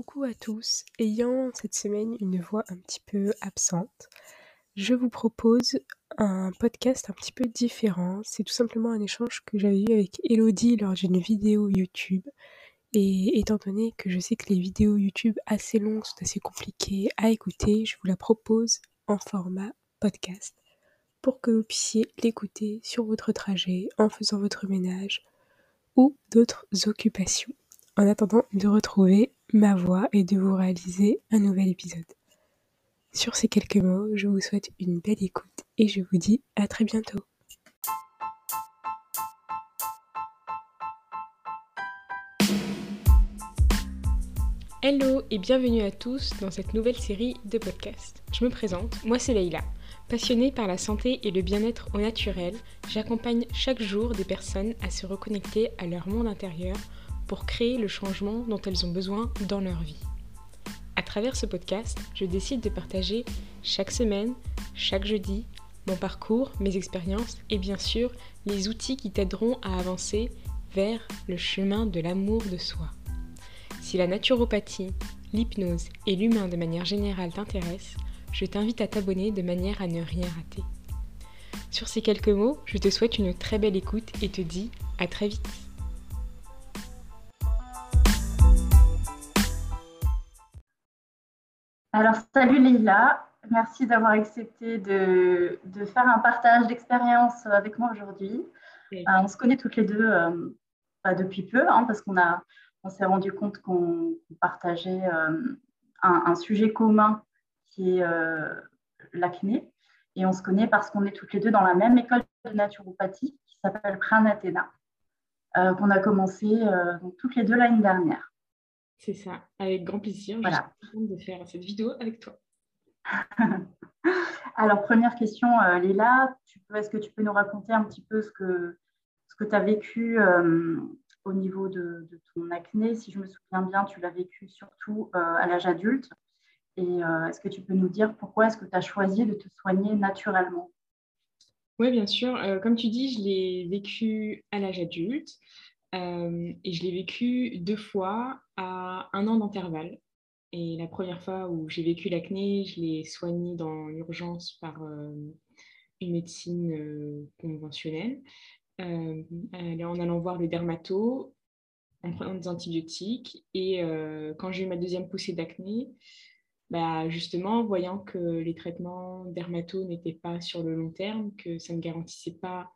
coucou à tous. Ayant cette semaine une voix un petit peu absente, je vous propose un podcast un petit peu différent. C'est tout simplement un échange que j'avais eu avec Elodie lors d'une vidéo YouTube. Et étant donné que je sais que les vidéos YouTube assez longues sont assez compliquées à écouter, je vous la propose en format podcast pour que vous puissiez l'écouter sur votre trajet, en faisant votre ménage ou d'autres occupations en attendant de retrouver ma voix et de vous réaliser un nouvel épisode. Sur ces quelques mots, je vous souhaite une belle écoute et je vous dis à très bientôt. Hello et bienvenue à tous dans cette nouvelle série de podcasts. Je me présente, moi c'est Leïla. Passionnée par la santé et le bien-être au naturel, j'accompagne chaque jour des personnes à se reconnecter à leur monde intérieur pour créer le changement dont elles ont besoin dans leur vie. À travers ce podcast, je décide de partager chaque semaine, chaque jeudi, mon parcours, mes expériences et bien sûr les outils qui t'aideront à avancer vers le chemin de l'amour de soi. Si la naturopathie, l'hypnose et l'humain de manière générale t'intéressent, je t'invite à t'abonner de manière à ne rien rater. Sur ces quelques mots, je te souhaite une très belle écoute et te dis à très vite. Alors, salut Leïla, merci d'avoir accepté de, faire un partage d'expérience avec moi aujourd'hui. Euh, on se connaît toutes les deux euh, depuis peu, hein, parce qu'on on s'est rendu compte qu'on partageait euh, un, sujet commun qui est l'acné. Et on se connaît parce qu'on est toutes les deux dans la même école de naturopathie qui s'appelle Pranatena, qu'on a commencé toutes les deux l'année dernière. C'est ça, avec grand plaisir. Voilà. Je suis de faire cette vidéo avec toi. Alors, première question, euh, Léla, est-ce que tu peux nous raconter un petit peu ce que, ce que tu as vécu euh, au niveau de, ton acné? Si je me souviens bien, tu l'as vécu surtout euh, à l'âge adulte. Et est-ce que tu peux nous dire pourquoi est-ce que tu as choisi de te soigner naturellement? Oui, bien sûr. comme tu dis, je l'ai vécu à l'âge adulte. Et je l'ai vécu deux fois un an d'intervalle. Et la première fois où j'ai vécu l'acné, je l'ai soigné dans l'urgence par euh, une médecine euh, conventionnelle, en allant voir le dermato, en prenant des antibiotiques. Et quand j'ai eu ma deuxième poussée d'acné, bah, justement, voyant que les traitements dermato n'étaient pas sur le long terme, que ça ne garantissait pas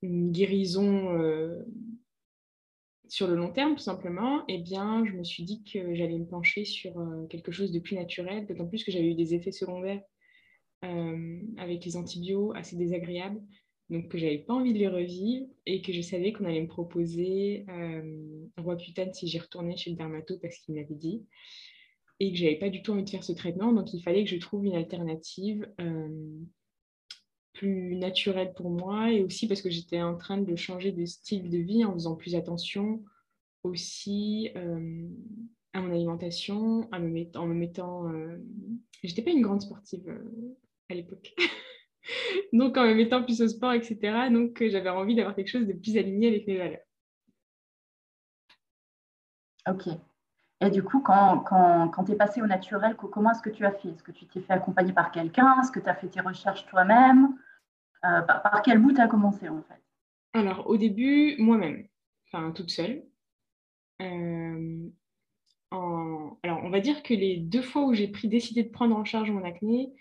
une guérison euh, sur le long terme, tout simplement, eh bien, je me suis dit que j'allais me pencher sur euh, quelque chose de plus naturel, d'autant plus que j'avais eu des effets secondaires euh, avec les antibiotiques assez désagréables, donc que j'avais pas envie de les revivre et que je savais qu'on allait me proposer roi cutane si j'y retournais chez le dermato parce qu'il m'avait dit et que j'avais pas du tout envie de faire ce traitement, donc il fallait que je trouve une alternative plus naturel pour moi et aussi parce que j'étais en train de changer de style de vie en faisant plus attention aussi euh, à mon alimentation, à me en me mettant... Euh, j'étais pas une grande sportive euh, à l'époque. donc en me mettant plus au sport, etc. Donc j'avais envie d'avoir quelque chose de plus aligné avec mes valeurs. Ok. Et du coup, quand, quand, quand tu es passé au naturel, comment est-ce que tu as fait? Est-ce que tu t'es fait accompagner par quelqu'un? Est-ce que tu as fait tes recherches toi-même? Euh, par, quel bout tu as commencé en fait? Alors au début, moi-même, enfin toute seule. Euh, alors on va dire que les deux fois où j'ai pris, décidé de prendre en charge mon acné,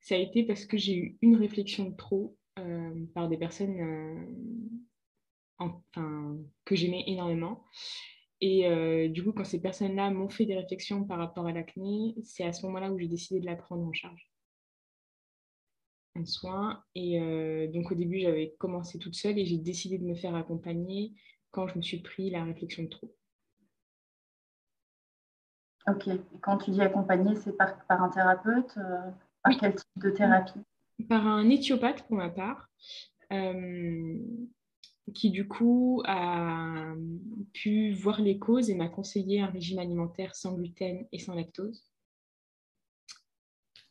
ça a été parce que j'ai eu une réflexion de trop euh, par des personnes enfin, que j'aimais énormément. Et du coup, quand ces personnes-là m'ont fait des réflexions par rapport à l'acné, c'est à ce moment-là où j'ai décidé de la prendre en charge en soins. Et euh, donc au début, j'avais commencé toute seule et j'ai décidé de me faire accompagner quand je me suis pris la réflexion de trop. Ok. Et quand tu dis accompagner, c'est par, par, un thérapeute euh, Par quel type de thérapie? Par un éthiopathe pour ma part, euh, qui du coup a pu voir les causes et m'a conseillé un régime alimentaire sans gluten et sans lactose.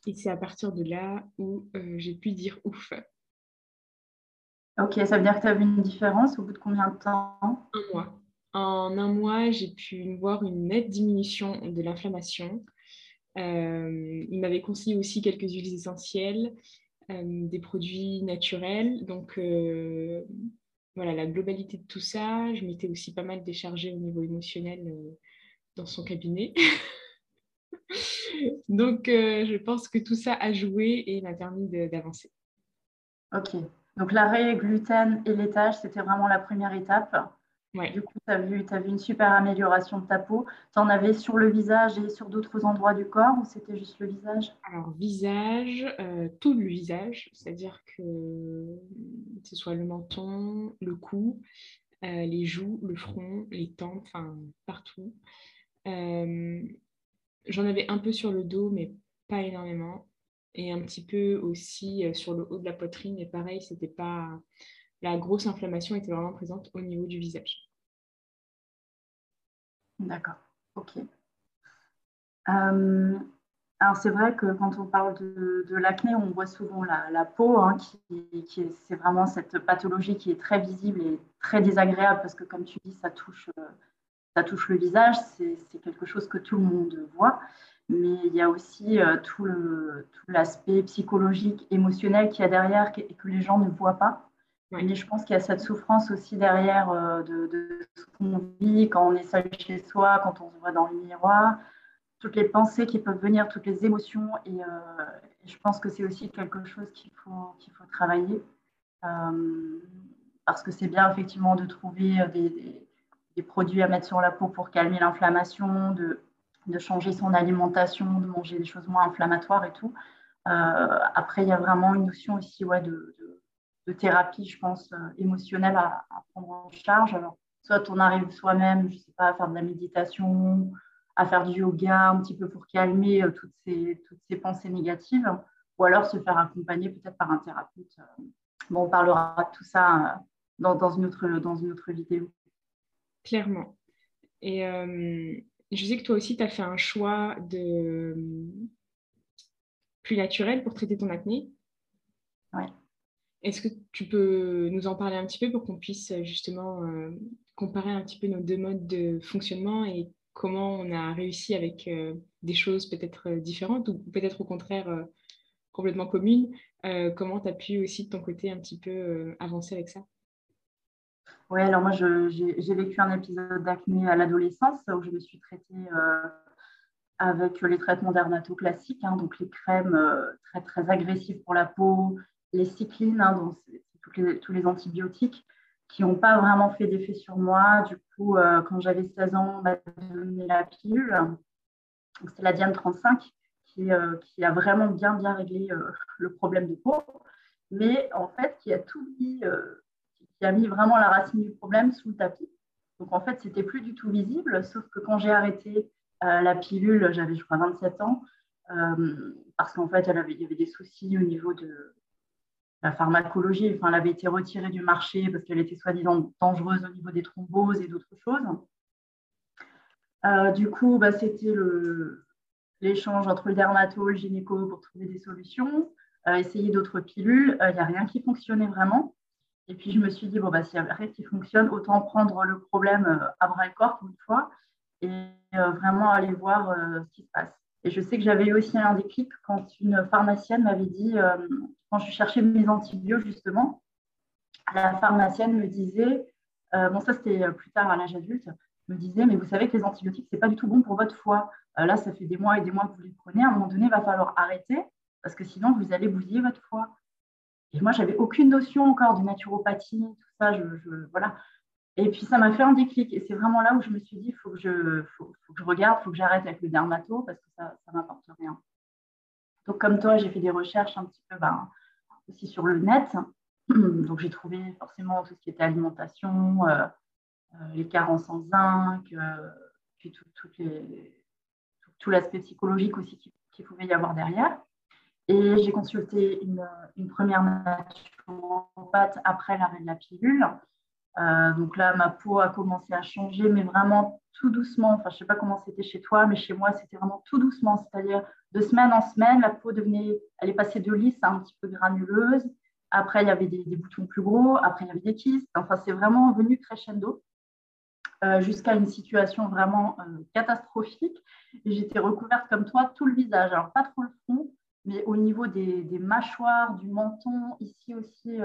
Et c'est à partir de là où euh, j'ai pu dire ouf. Ok, ça veut dire que tu as vu une différence au bout de combien de temps? Un mois. En un mois, j'ai pu voir une nette diminution de l'inflammation. il m'avait conseillé aussi quelques huiles essentielles, des produits naturels. Donc, voilà, la globalité de tout ça. Je m'étais aussi pas mal déchargée au niveau émotionnel dans son cabinet. Donc, euh, je pense que tout ça a joué et m'a permis d'avancer. Ok. Donc, l'arrêt gluten et laitage, c'était vraiment la première étape. Du coup, tu as, vu, as vu une super amélioration de ta peau. Tu en avais sur le visage et sur d'autres endroits du corps ou c'était juste le visage? Alors, visage, euh, tout le visage, c'est-à-dire que ce soit le menton, le cou, euh, les joues, le front, les tempes, enfin partout. J'en avais un peu sur le dos, mais pas énormément. Et un petit peu aussi euh, sur le haut de la poitrine. Et pareil, c'était pas. La grosse inflammation était vraiment présente au niveau du visage. D'accord, ok. Euh, alors c'est vrai que quand on parle de, l'acné, on voit souvent la, peau, hein, qui, c'est vraiment cette pathologie qui est très visible et très désagréable parce que comme tu dis, ça touche euh, ça touche le visage, c'est quelque chose que tout le monde voit. Mais il y a aussi euh, tout l'aspect psychologique, émotionnel qu'il y a derrière et que les gens ne voient pas. Mais je pense qu'il y a cette souffrance aussi derrière euh, de, ce qu'on vit quand on est seul chez soi, quand on se voit dans le miroir, toutes les pensées qui peuvent venir, toutes les émotions. Et, euh, je pense que c'est aussi quelque chose qu'il faut, qu'il faut travailler. parce que c'est bien effectivement de trouver des des produits à mettre sur la peau pour calmer l'inflammation, de, de, changer son alimentation, de manger des choses moins inflammatoires et tout. Euh, après, il y a vraiment une notion aussi ouais, de, de, thérapie, je pense, euh, émotionnelle à, prendre en charge. Alors, soit on arrive soi-même, je ne sais pas, à faire de la méditation, à faire du yoga un petit peu pour calmer euh, toutes, ces, toutes ces pensées négatives, ou alors se faire accompagner peut-être par un thérapeute. Bon, on parlera de tout ça dans, dans, une, autre, dans une autre vidéo clairement. Et euh, je sais que toi aussi, tu as fait un choix de plus naturel pour traiter ton acné. Oui. Est-ce que tu peux nous en parler un petit peu pour qu'on puisse justement euh, comparer un petit peu nos deux modes de fonctionnement et comment on a réussi avec euh, des choses peut-être différentes ou peut-être au contraire complètement communes? Comment tu as pu aussi de ton côté un petit peu avancer avec ça? Oui, alors moi, j'ai vécu un épisode d'acné à l'adolescence où je me suis traitée euh, avec les traitements dermato classiques, hein, donc les crèmes euh, très, très agressives pour la peau, les cyclines, hein, donc tous les antibiotiques qui n'ont pas vraiment fait d'effet sur moi. Du coup, euh, quand j'avais 16 ans, on m'a donné la pilule. C'est la Diane 35 qui, qui, a vraiment bien, bien réglé le problème de peau, mais en fait, qui a tout mis qui a mis vraiment la racine du problème sous le tapis. Donc en fait, c'était plus du tout visible, sauf que quand j'ai arrêté euh, la pilule, j'avais je crois 27 ans, euh, parce qu'en fait, il y avait des soucis au niveau de la pharmacologie. Enfin, elle avait été retirée du marché parce qu'elle était soi-disant dangereuse au niveau des thromboses et d'autres choses. Euh, du coup, bah, c'était l'échange entre le dermato et le gynéco pour trouver des solutions, essayer d'autres pilules. Il n'y a rien qui fonctionnait vraiment. Et puis, je me suis dit, bon, bah, s'il n'y a rien qui fonctionne, autant prendre le problème euh, à bras le corps une fois et euh, vraiment aller voir euh, ce qui se passe. Et je sais que j'avais eu aussi un déclic quand une pharmacienne m'avait dit, quand je cherchais mes antibiotiques, justement, la pharmacienne me disait, bon, ça c'était plus tard à l'âge adulte, me disait, mais vous savez que les antibiotiques, ce n'est pas du tout bon pour votre foie. là, ça fait des mois et des mois que vous les prenez. À un moment donné, il va falloir arrêter parce que sinon, vous allez bousiller votre foie. Et moi, j'avais aucune notion encore de naturopathie, tout ça. Voilà. Et puis, ça m'a fait un déclic. Et c'est vraiment là où je me suis dit, il faut, que je, faut, que je regarde, il faut que j'arrête avec le dermato parce que ça ne m'apporte rien. Donc, comme toi, j'ai fait des recherches un petit peu ben, aussi sur le net. Donc, j'ai trouvé forcément tout ce qui était alimentation, euh, euh, les carences en zinc, euh, puis tout, tout l'aspect psychologique aussi qu'il pouvait y avoir derrière. Et j'ai consulté une, une, première naturopathe après l'arrêt de la pilule. Euh, donc là, ma peau a commencé à changer, mais vraiment tout doucement. Enfin, je ne sais pas comment c'était chez toi, mais chez moi, c'était vraiment tout doucement. C'est-à-dire, de semaine en semaine, la peau devenait, elle est passée de lisse à un petit peu granuleuse. Après, il y avait des, boutons plus gros. Après, il y avait des kystes. Enfin, c'est vraiment venu crescendo. jusqu'à une situation vraiment catastrophique. Et j'étais recouverte comme toi tout le visage. Alors, pas trop le mais au niveau des, mâchoires, du menton, ici aussi,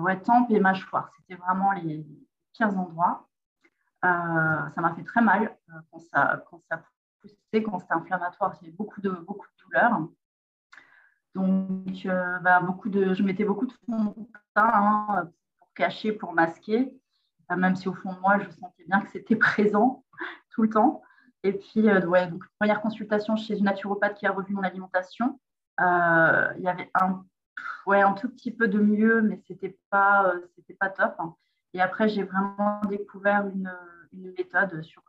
ouais, tempe et mâchoire. C'était vraiment les pires endroits. ça m'a fait très mal quand ça, quand ça poussait, quand c'était inflammatoire. J'ai beaucoup de, beaucoup de douleurs. Donc, euh, bah, beaucoup de, je mettais beaucoup de fond de teint hein, pour cacher, pour masquer, même si au fond de moi, je sentais bien que c'était présent tout le temps. Et puis, euh, ouais, donc, première consultation chez une naturopathe qui a revu mon alimentation. Euh, il y avait un, ouais, un tout petit peu de mieux, mais ce n'était pas, c'était pas top. Hein. Et après, j'ai vraiment découvert une, une méthode sur,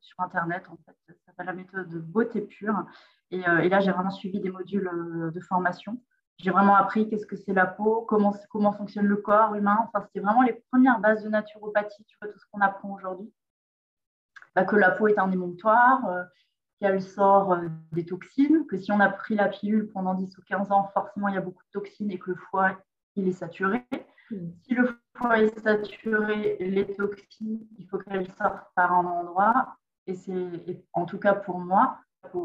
sur Internet, en fait, ça s'appelle la méthode de beauté pure. Euh, et, là, j'ai vraiment suivi des modules euh, de formation. J'ai vraiment appris qu'est-ce que c'est la peau, comment, comment fonctionne le corps humain. Enfin, c'était vraiment les premières bases de naturopathie, tu vois, tout ce qu'on apprend aujourd'hui. Bah, que la peau est un émonctoire, euh, qu'elle sort des toxines, que si on a pris la pilule pendant 10 ou 15 ans, forcément, il y a beaucoup de toxines et que le foie, il est saturé. Hmm. Si le foie est saturé, les toxines, il faut qu'elles sortent par un endroit. Et c'est, en tout cas pour moi,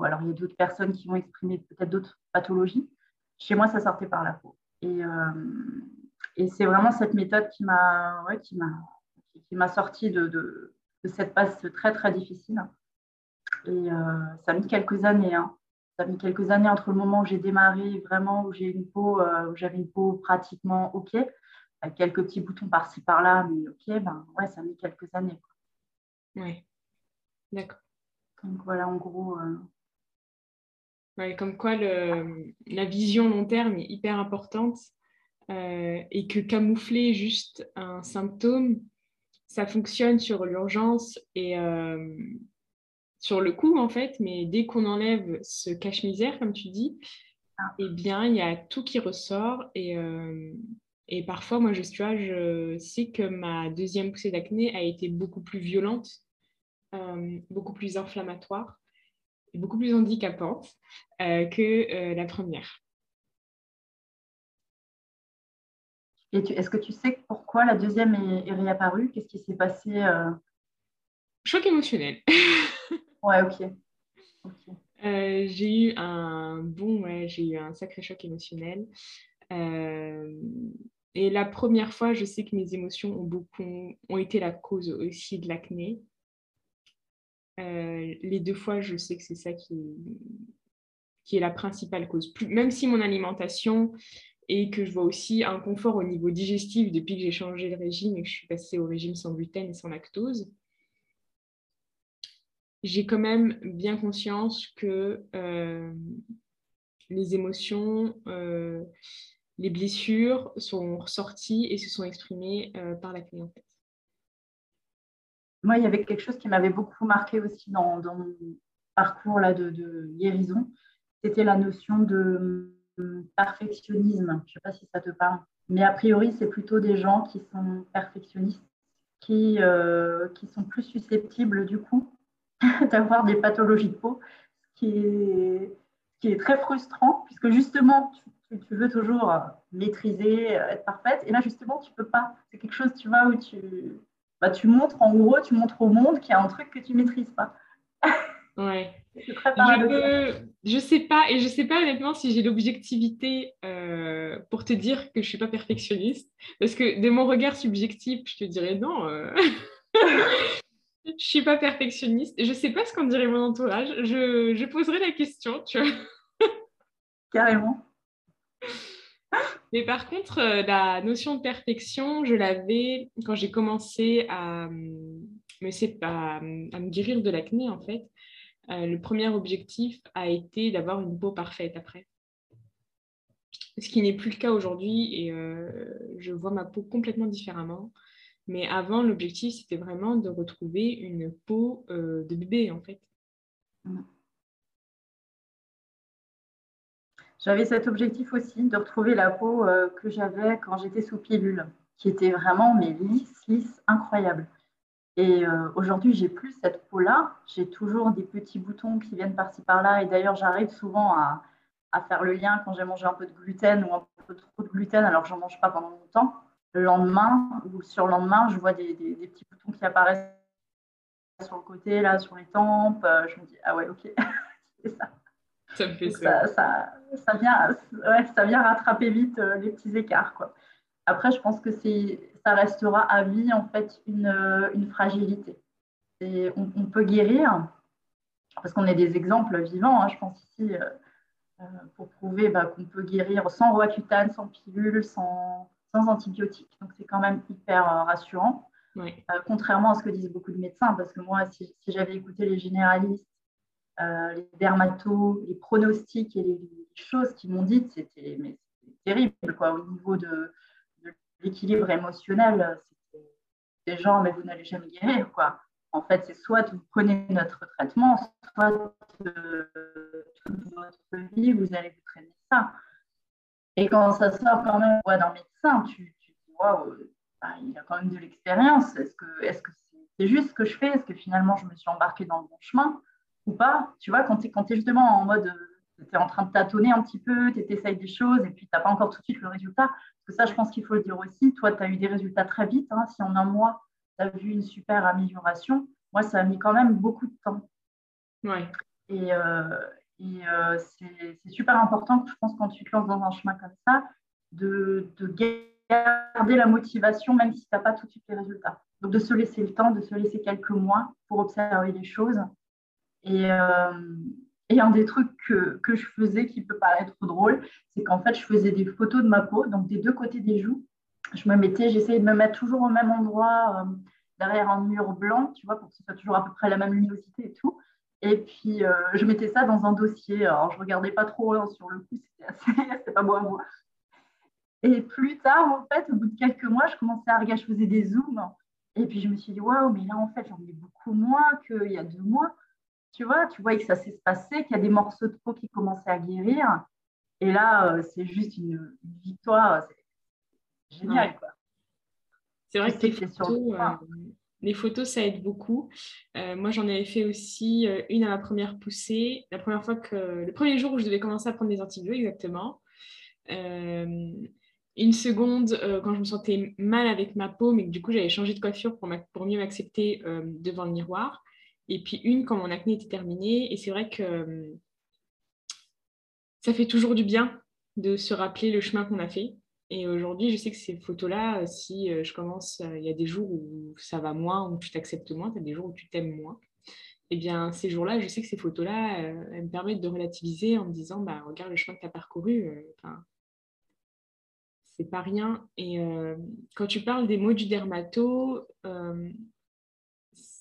alors, il y a d'autres personnes qui vont exprimer peut-être d'autres pathologies. Chez moi, ça sortait par la peau. Et, euh, et c'est vraiment cette méthode qui m'a ouais, qui m'a sorti de, de, cette passe très, très difficile. Et euh, ça a mis quelques années. Hein. Ça a mis quelques années entre le moment où j'ai démarré, vraiment, où j'ai une peau, euh, où j'avais une peau pratiquement OK, avec quelques petits boutons par-ci, par-là, mais OK, ben ouais, ça a mis quelques années. Oui, d'accord. Donc voilà, en gros. Euh, comme quoi la vision long terme est hyper importante euh, et que camoufler juste un symptôme, ça fonctionne sur l'urgence et euh, sur le coup en fait, mais dès qu'on enlève ce cache-misère, comme tu dis, ah. eh bien il y a tout qui ressort et, et parfois moi je, tu vois, je sais que ma deuxième poussée d'acné a été beaucoup plus violente euh, beaucoup plus inflammatoire et beaucoup plus handicapante euh, que euh, la première. Et est-ce que tu sais pourquoi la deuxième est, réapparue? Qu'est-ce qui s'est passé Choc émotionnel. ouais, ok. j'ai eu un bon, ouais, j'ai eu un sacré choc émotionnel. et la première fois, je sais que mes émotions ont beaucoup ont été la cause aussi de l'acné. Euh, les deux fois, je sais que c'est ça qui, qui est la principale cause. même si mon alimentation et que je vois aussi un confort au niveau digestif depuis que j'ai changé de régime et que je suis passée au régime sans gluten et sans lactose, j'ai quand même bien conscience que euh, les émotions, euh, les blessures sont ressorties et se sont exprimées par la clientèle moi, il y avait quelque chose qui m'avait beaucoup marqué aussi dans, mon parcours là, de, guérison. C'était la notion de perfectionnisme. Je ne sais pas si ça te parle. Mais a priori, c'est plutôt des gens qui sont perfectionnistes, qui, euh, sont plus susceptibles du coup d'avoir des pathologies de peau, ce qui est, très frustrant, puisque justement, tu, veux toujours maîtriser, être parfaite, et là, justement, tu ne peux pas. C'est quelque chose, tu vois, où tu, bah, tu montres, en gros, tu montres au monde qu'il y a un truc que tu ne maîtrises pas. Ouais. je, je sais pas, et je sais pas honnêtement si j'ai l'objectivité euh, pour te dire que je suis pas perfectionniste, parce que de mon regard subjectif, je te dirais non. Euh... je suis pas perfectionniste. Je sais pas ce qu'en dirait mon entourage. Je, je poserai la question, tu vois. Carrément. Mais par contre, euh, la notion de perfection, je l'avais quand j'ai commencé à me, à, me guérir de l'acné, en fait. Euh, le premier objectif a été d'avoir une peau parfaite après. Ce qui n'est plus le cas aujourd'hui et euh, je vois ma peau complètement différemment. Mais avant, l'objectif, c'était vraiment de retrouver une peau de bébé, en fait. Mm. J'avais cet objectif aussi de retrouver la peau euh, que j'avais quand j'étais sous pilule, qui était vraiment mais lisse, lisse, incroyable. Et euh, aujourd'hui, j'ai plus cette peau-là. J'ai toujours des petits boutons qui viennent par-ci par-là. Et d'ailleurs, j'arrive souvent à, faire le lien quand j'ai mangé un peu de gluten ou un peu trop de gluten alors que j'en mange pas pendant longtemps. Le lendemain ou sur le lendemain, je vois des, petits boutons qui apparaissent sur le côté, là, sur les tempes. je me dis, ah ouais, ok, c'est ça. Ça me fait ça. Ça, ça, vient, ouais, ça vient rattraper vite les petits écarts, quoi. Après, je pense que ça restera à vie, en fait, une, une fragilité. Et on, on, peut guérir, parce qu'on est des exemples vivants, hein, je pense ici, euh, pour prouver bah, qu'on peut guérir sans roaccutane, sans pilule, sans, sans antibiotiques. Donc c'est quand même hyper euh, rassurant. Euh, contrairement à ce que disent beaucoup de médecins, parce que moi, si, j'avais écouté les généralistes, les dermatos, les pronostics et les, choses qu'ils m'ont dites, c'était terrible quoi, au niveau de, l'équilibre émotionnel. C'était des gens, mais vous n'allez jamais guérir. Quoi. En fait, c'est soit vous prenez notre traitement, soit toute votre vie, vous allez vous traîner ça. Et quand ça sort quand même d'un médecin, tu, tu dis, waouh, bah, il a quand même de l'expérience. Est-ce que est-ce que c'est juste ce que je fais? Est-ce que finalement je me suis embarquée dans le bon chemin ou pas? Tu vois, quand tu es, justement en mode, tu es en train de tâtonner un petit peu, tu essayes des choses et puis tu n'as pas encore tout de suite le résultat. Parce que ça, je pense qu'il faut le dire aussi. Toi, tu as eu des résultats très vite. Hein. Si en un mois, tu as vu une super amélioration, moi, ça a mis quand même beaucoup de temps. Ouais. Et, euh, euh, c'est super important, je pense, quand tu te lances dans un chemin comme ça, de, garder la motivation, même si tu n'as pas tout de suite les résultats. Donc, de se laisser le temps, de se laisser quelques mois pour observer les choses. Et, euh, un des trucs que, que, je faisais qui peut paraître drôle, c'est qu'en fait, je faisais des photos de ma peau, donc des deux côtés des joues. Je me mettais, j'essayais de me mettre toujours au même endroit, derrière un mur blanc, tu vois, pour que ce soit toujours à peu près la même luminosité et tout. Et puis, euh, je mettais ça dans un dossier. Alors, je ne regardais pas trop hein, sur le coup, c'était assez, pas beau à voir. Et plus tard, en fait, au bout de quelques mois, je commençais à regarder, je faisais des zooms. Et puis, je me suis dit, waouh, mais là, en fait, j'en ai beaucoup moins qu'il y a deux mois. Tu vois, tu vois que ça s'est passé, qu'il y a des morceaux de peau qui commençaient à guérir. Et là, euh, c'est juste une, victoire. C'est génial, quoi. C'est vrai que les photos, euh, les photos, ça aide beaucoup. Euh, moi, j'en avais fait aussi euh, une à ma première poussée. La première fois que, le premier jour où je devais commencer à prendre des antibiotiques, exactement. une seconde quand je me sentais mal avec ma peau, mais que du coup, j'avais changé de coiffure pour, pour mieux m'accepter devant le miroir. Et puis une quand mon acné était terminé. Et c'est vrai que ça fait toujours du bien de se rappeler le chemin qu'on a fait. Et aujourd'hui, je sais que ces photos-là, si euh, je commence, euh, il y a des jours où ça va moins, où tu t'acceptes moins, tu as des jours où tu t'aimes moins. Eh bien, ces jours-là, je sais que ces photos-là, euh, elles me permettent de relativiser en me disant, bah, regarde le chemin que tu as parcouru. Enfin, c'est pas rien. Et quand tu parles des mots du dermato,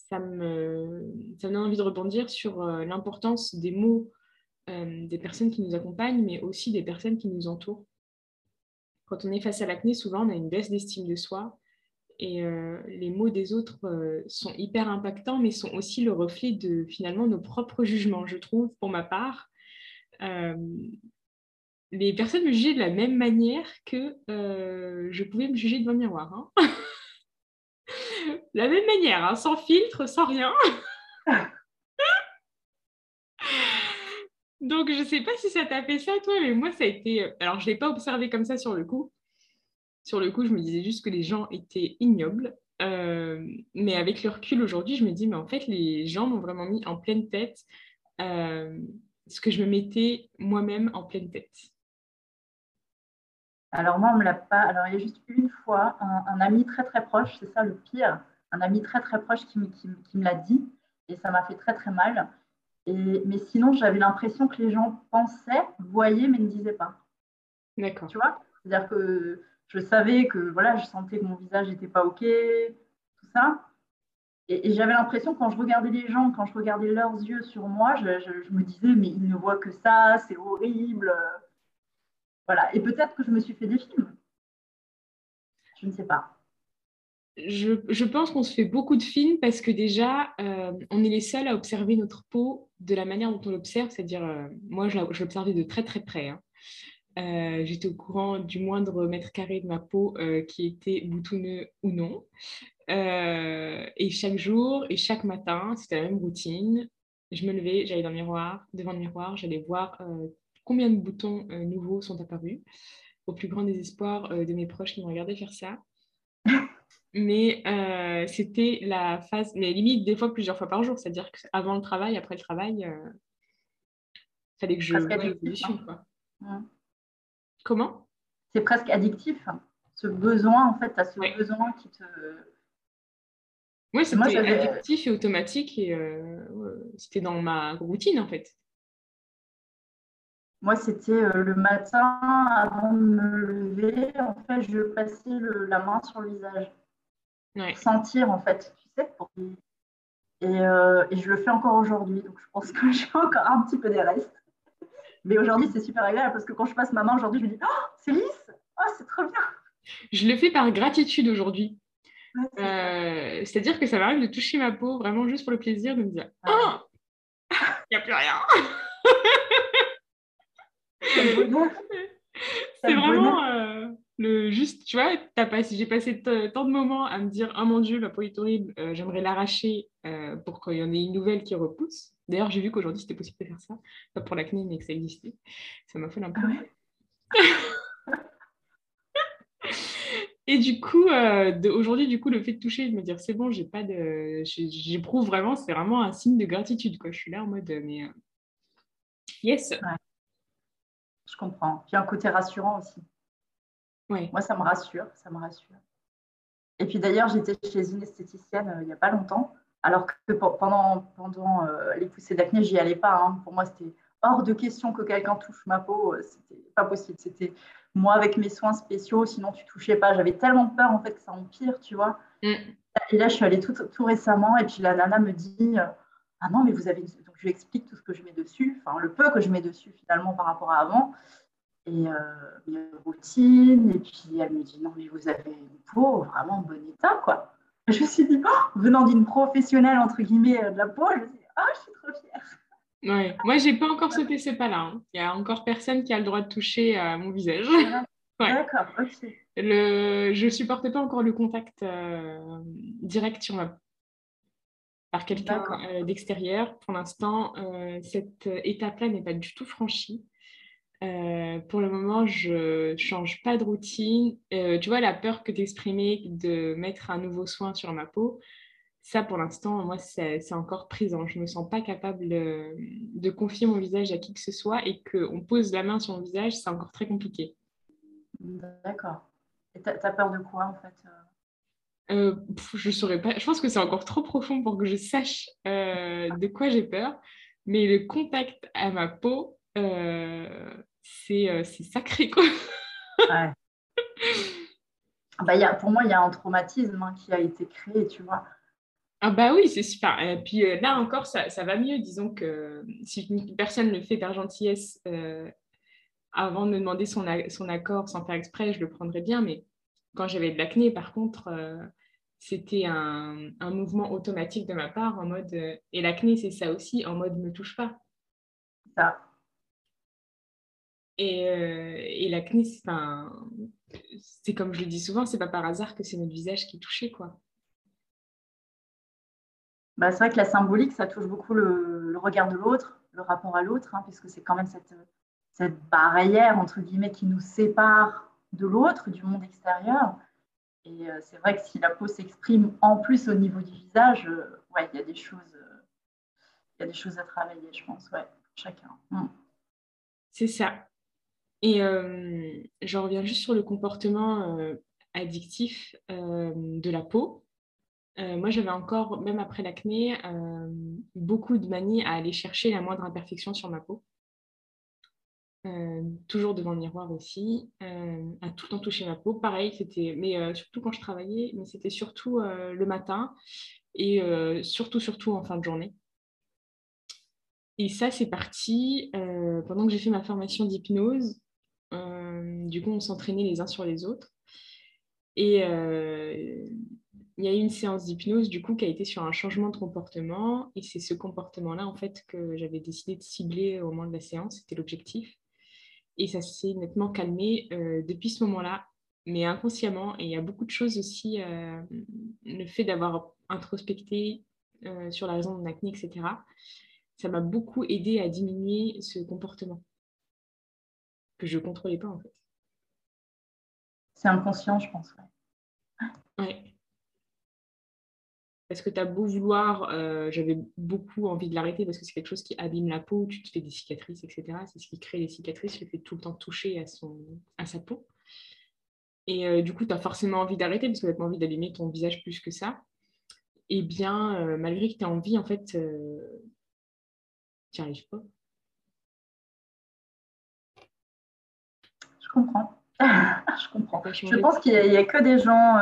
ça, me, donne envie de rebondir sur l'importance des mots des personnes qui nous accompagnent, mais aussi des personnes qui nous entourent quand on est face à l'acné, souvent on a une baisse d'estime de soi. Et euh, les mots des autres euh, sont hyper impactants, mais sont aussi le reflet de finalement nos propres jugements, je trouve, pour ma part. Euh, les personnes me jugeaient de la même manière que je pouvais me juger devant le miroir. Hein. la même manière, hein, sans filtre, sans rien. Donc, je ne sais pas si ça t'a fait ça, toi, mais moi, ça a été. Euh, alors, je ne l'ai pas observé comme ça sur le coup. Sur le coup, je me disais juste que les gens étaient ignobles. Euh, mais avec le recul aujourd'hui, je me dis, mais en fait, les gens m'ont vraiment mis en pleine tête euh, ce que je me mettais moi-même en pleine tête. Alors, moi, on me l'a pas. Alors, il y a juste une fois, un, ami très, très proche, c'est ça le pire, un ami très, très proche qui me l'a dit. Et ça m'a fait très, très mal mais sinon, j'avais l'impression que les gens pensaient, voyaient, mais ne disaient pas. D'accord. Tu vois? C'est-à-dire que je savais que voilà, je sentais que mon visage n'était pas OK, tout ça. Et, j'avais l'impression, quand je regardais les gens, quand je regardais leurs yeux sur moi, je, me disais, mais ils ne voient que ça, c'est horrible. Voilà. Et peut-être que je me suis fait des films. Je ne sais pas je, pense qu'on se fait beaucoup de films parce que déjà, euh, on est les seuls à observer notre peau de la manière dont on l'observe, c'est-à-dire, euh, moi, je l'observais de très très près. Hein. Euh, j'étais au courant du moindre mètre carré de ma peau qui était boutonneux ou non. et chaque jour et chaque matin, c'était la même routine. Je me levais, j'allais dans le miroir, devant le miroir, j'allais voir combien de boutons nouveaux sont apparus, au plus grand désespoir de mes proches qui me regardaient faire ça. Mais euh, c'était la phase, mais limite des fois plusieurs fois par jour, c'est-à-dire qu'avant le travail, après le travail, il euh, fallait que je vois l'évolution. Hein. Comment? C'est presque addictif, hein. ce besoin, en fait, tu as ce besoin qui te... Oui, c'était addictif et automatique et euh, c'était dans ma routine, en fait. Moi, c'était le matin, avant de me lever, en fait, je passais la main sur le visage sentir en fait, tu sais. Euh, et, je le fais encore aujourd'hui, donc je pense que j'ai encore un petit peu des restes. Mais aujourd'hui, c'est super agréable parce que quand je passe ma main aujourd'hui, je me dis Oh, c'est lisse Oh, c'est trop bien Je le fais par gratitude aujourd'hui. Euh, c'est-à-dire que ça m'arrive de toucher ma peau vraiment juste pour le plaisir de me dire Oh Il n'y a plus rien C'est vraiment. Euh, le juste, tu vois, j'ai passé tant de moments à me dire, oh mon Dieu, la peau est horrible, euh, j'aimerais l'arracher euh, pour qu'il y en ait une nouvelle qui repousse. D'ailleurs, j'ai vu qu'aujourd'hui, c'était possible de faire ça. Pas pour l'acné, mais que ça existait. Ça m'a fait un peu. Ah Et du coup, euh, aujourd'hui, du coup, le fait de toucher, de me dire, c'est bon, j'ai pas de, j'éprouve vraiment, c'est vraiment un signe de gratitude, quoi. Je suis là en mode, mais yes. Je comprends. Puis un côté rassurant aussi. Moi, ça me rassure, ça me rassure. Et puis d'ailleurs, j'étais chez une esthéticienne euh, il n'y a pas longtemps, alors que pendant, pendant euh, les poussées d'acné, j'y allais pas. Hein. Pour moi, c'était hors de question que quelqu'un touche ma peau. Euh, c'était pas possible. C'était moi avec mes soins spéciaux, sinon tu touchais pas. J'avais tellement peur en fait que ça empire, tu vois. Mm. Et là, je suis allée tout, tout, récemment, et puis la nana me dit Ah non, mais vous avez. Donc je lui explique tout ce que je mets dessus, enfin le peu que je mets dessus finalement par rapport à avant et euh, routine. Et puis elle me dit non, mais vous avez une peau vraiment en bon état, quoi. Je me suis dit, oh, venant d'une professionnelle, entre guillemets, euh, de la peau, je me suis dit, oh, je suis trop fière. Ouais. Moi, j'ai pas encore sauté ce pas-là. Hein. Il y a encore personne qui a le droit de toucher à mon visage. D'accord, ok. Le... Je supportais pas encore le contact euh, direct sur ma par quelqu'un d'extérieur. Pour l'instant, cette étape-là n'est pas du tout franchie. Euh, pour le moment, je change pas de routine. Euh, tu vois, la peur que tu exprimais de mettre un nouveau soin sur ma peau, ça, pour l'instant, moi, c'est encore présent. Je ne me sens pas capable de, confier mon visage à qui que ce soit et qu'on pose la main sur mon visage, c'est encore très compliqué. D'accord. Et tu as peur de quoi, en fait euh? je saurais pas. Je pense que c'est encore trop profond pour que je sache de quoi j'ai peur. Mais le contact à ma peau, euh, euh, c'est sacré, quoi. ouais. bah, y a, pour moi, il y a un traumatisme hein, qui a été créé, tu vois. Ah bah oui, c'est super. Et puis euh, là encore, ça, ça, va mieux. Disons que si une personne le fait par gentillesse avant de me demander son, son, accord sans faire exprès, je le prendrais bien. Mais quand j'avais de l'acné, par contre, c'était un, un, mouvement automatique de ma part en mode... et l'acné, c'est ça aussi, en mode ne touche pas. Ça. Et, euh, et l'acné, c'est comme je le dis souvent, c'est pas par hasard que c'est notre visage qui est touché, quoi. Bah, c'est vrai que la symbolique, ça touche beaucoup le, regard de l'autre, le rapport à l'autre, hein, puisque c'est quand même cette, cette, barrière, entre guillemets, qui nous sépare de l'autre, du monde extérieur. Et euh, c'est vrai que si la peau s'exprime en plus au niveau du visage, euh, ouais, il y a des choses, il y a des choses à travailler, je pense, ouais, chacun. Mm. C'est ça. Et euh, je reviens juste sur le comportement euh, addictif euh, de la peau. moi, j'avais encore, même après l'acné, beaucoup de manie à aller chercher la moindre imperfection sur ma peau. toujours devant le miroir aussi, à tout le temps toucher ma peau. Pareil, c'était, mais surtout quand je travaillais, mais c'était surtout le matin et surtout, surtout en fin de journée. Et ça, c'est parti pendant que j'ai fait ma formation d'hypnose. Euh, du coup, on s'entraînait les uns sur les autres. Et euh, il y a eu une séance d'hypnose du coup qui a été sur un changement de comportement et c'est ce comportement-là en fait que j'avais décidé de cibler au moment de la séance, c'était l'objectif. Et ça s'est nettement calmé euh, depuis ce moment-là, mais inconsciemment. Et il y a beaucoup de choses aussi, le fait d'avoir introspecté sur la raison de mon acné, etc. Ça m'a beaucoup aidé à diminuer ce comportement que je ne contrôlais pas en fait. C'est inconscient, je pense. Ouais. parce que tu as beau vouloir, euh, j'avais beaucoup envie de l'arrêter parce que c'est quelque chose qui abîme la peau, tu te fais des cicatrices, etc. C'est ce qui crée les cicatrices, le fait tout le temps toucher à, son, à sa peau. Et euh, du coup, tu as forcément envie d'arrêter parce que tu as envie d'abîmer ton visage plus que ça. Et eh bien, euh, malgré que tu as envie, en fait, tu n'y arrives pas. Je comprends. Je comprends. Je pense qu'il n'y a, que des gens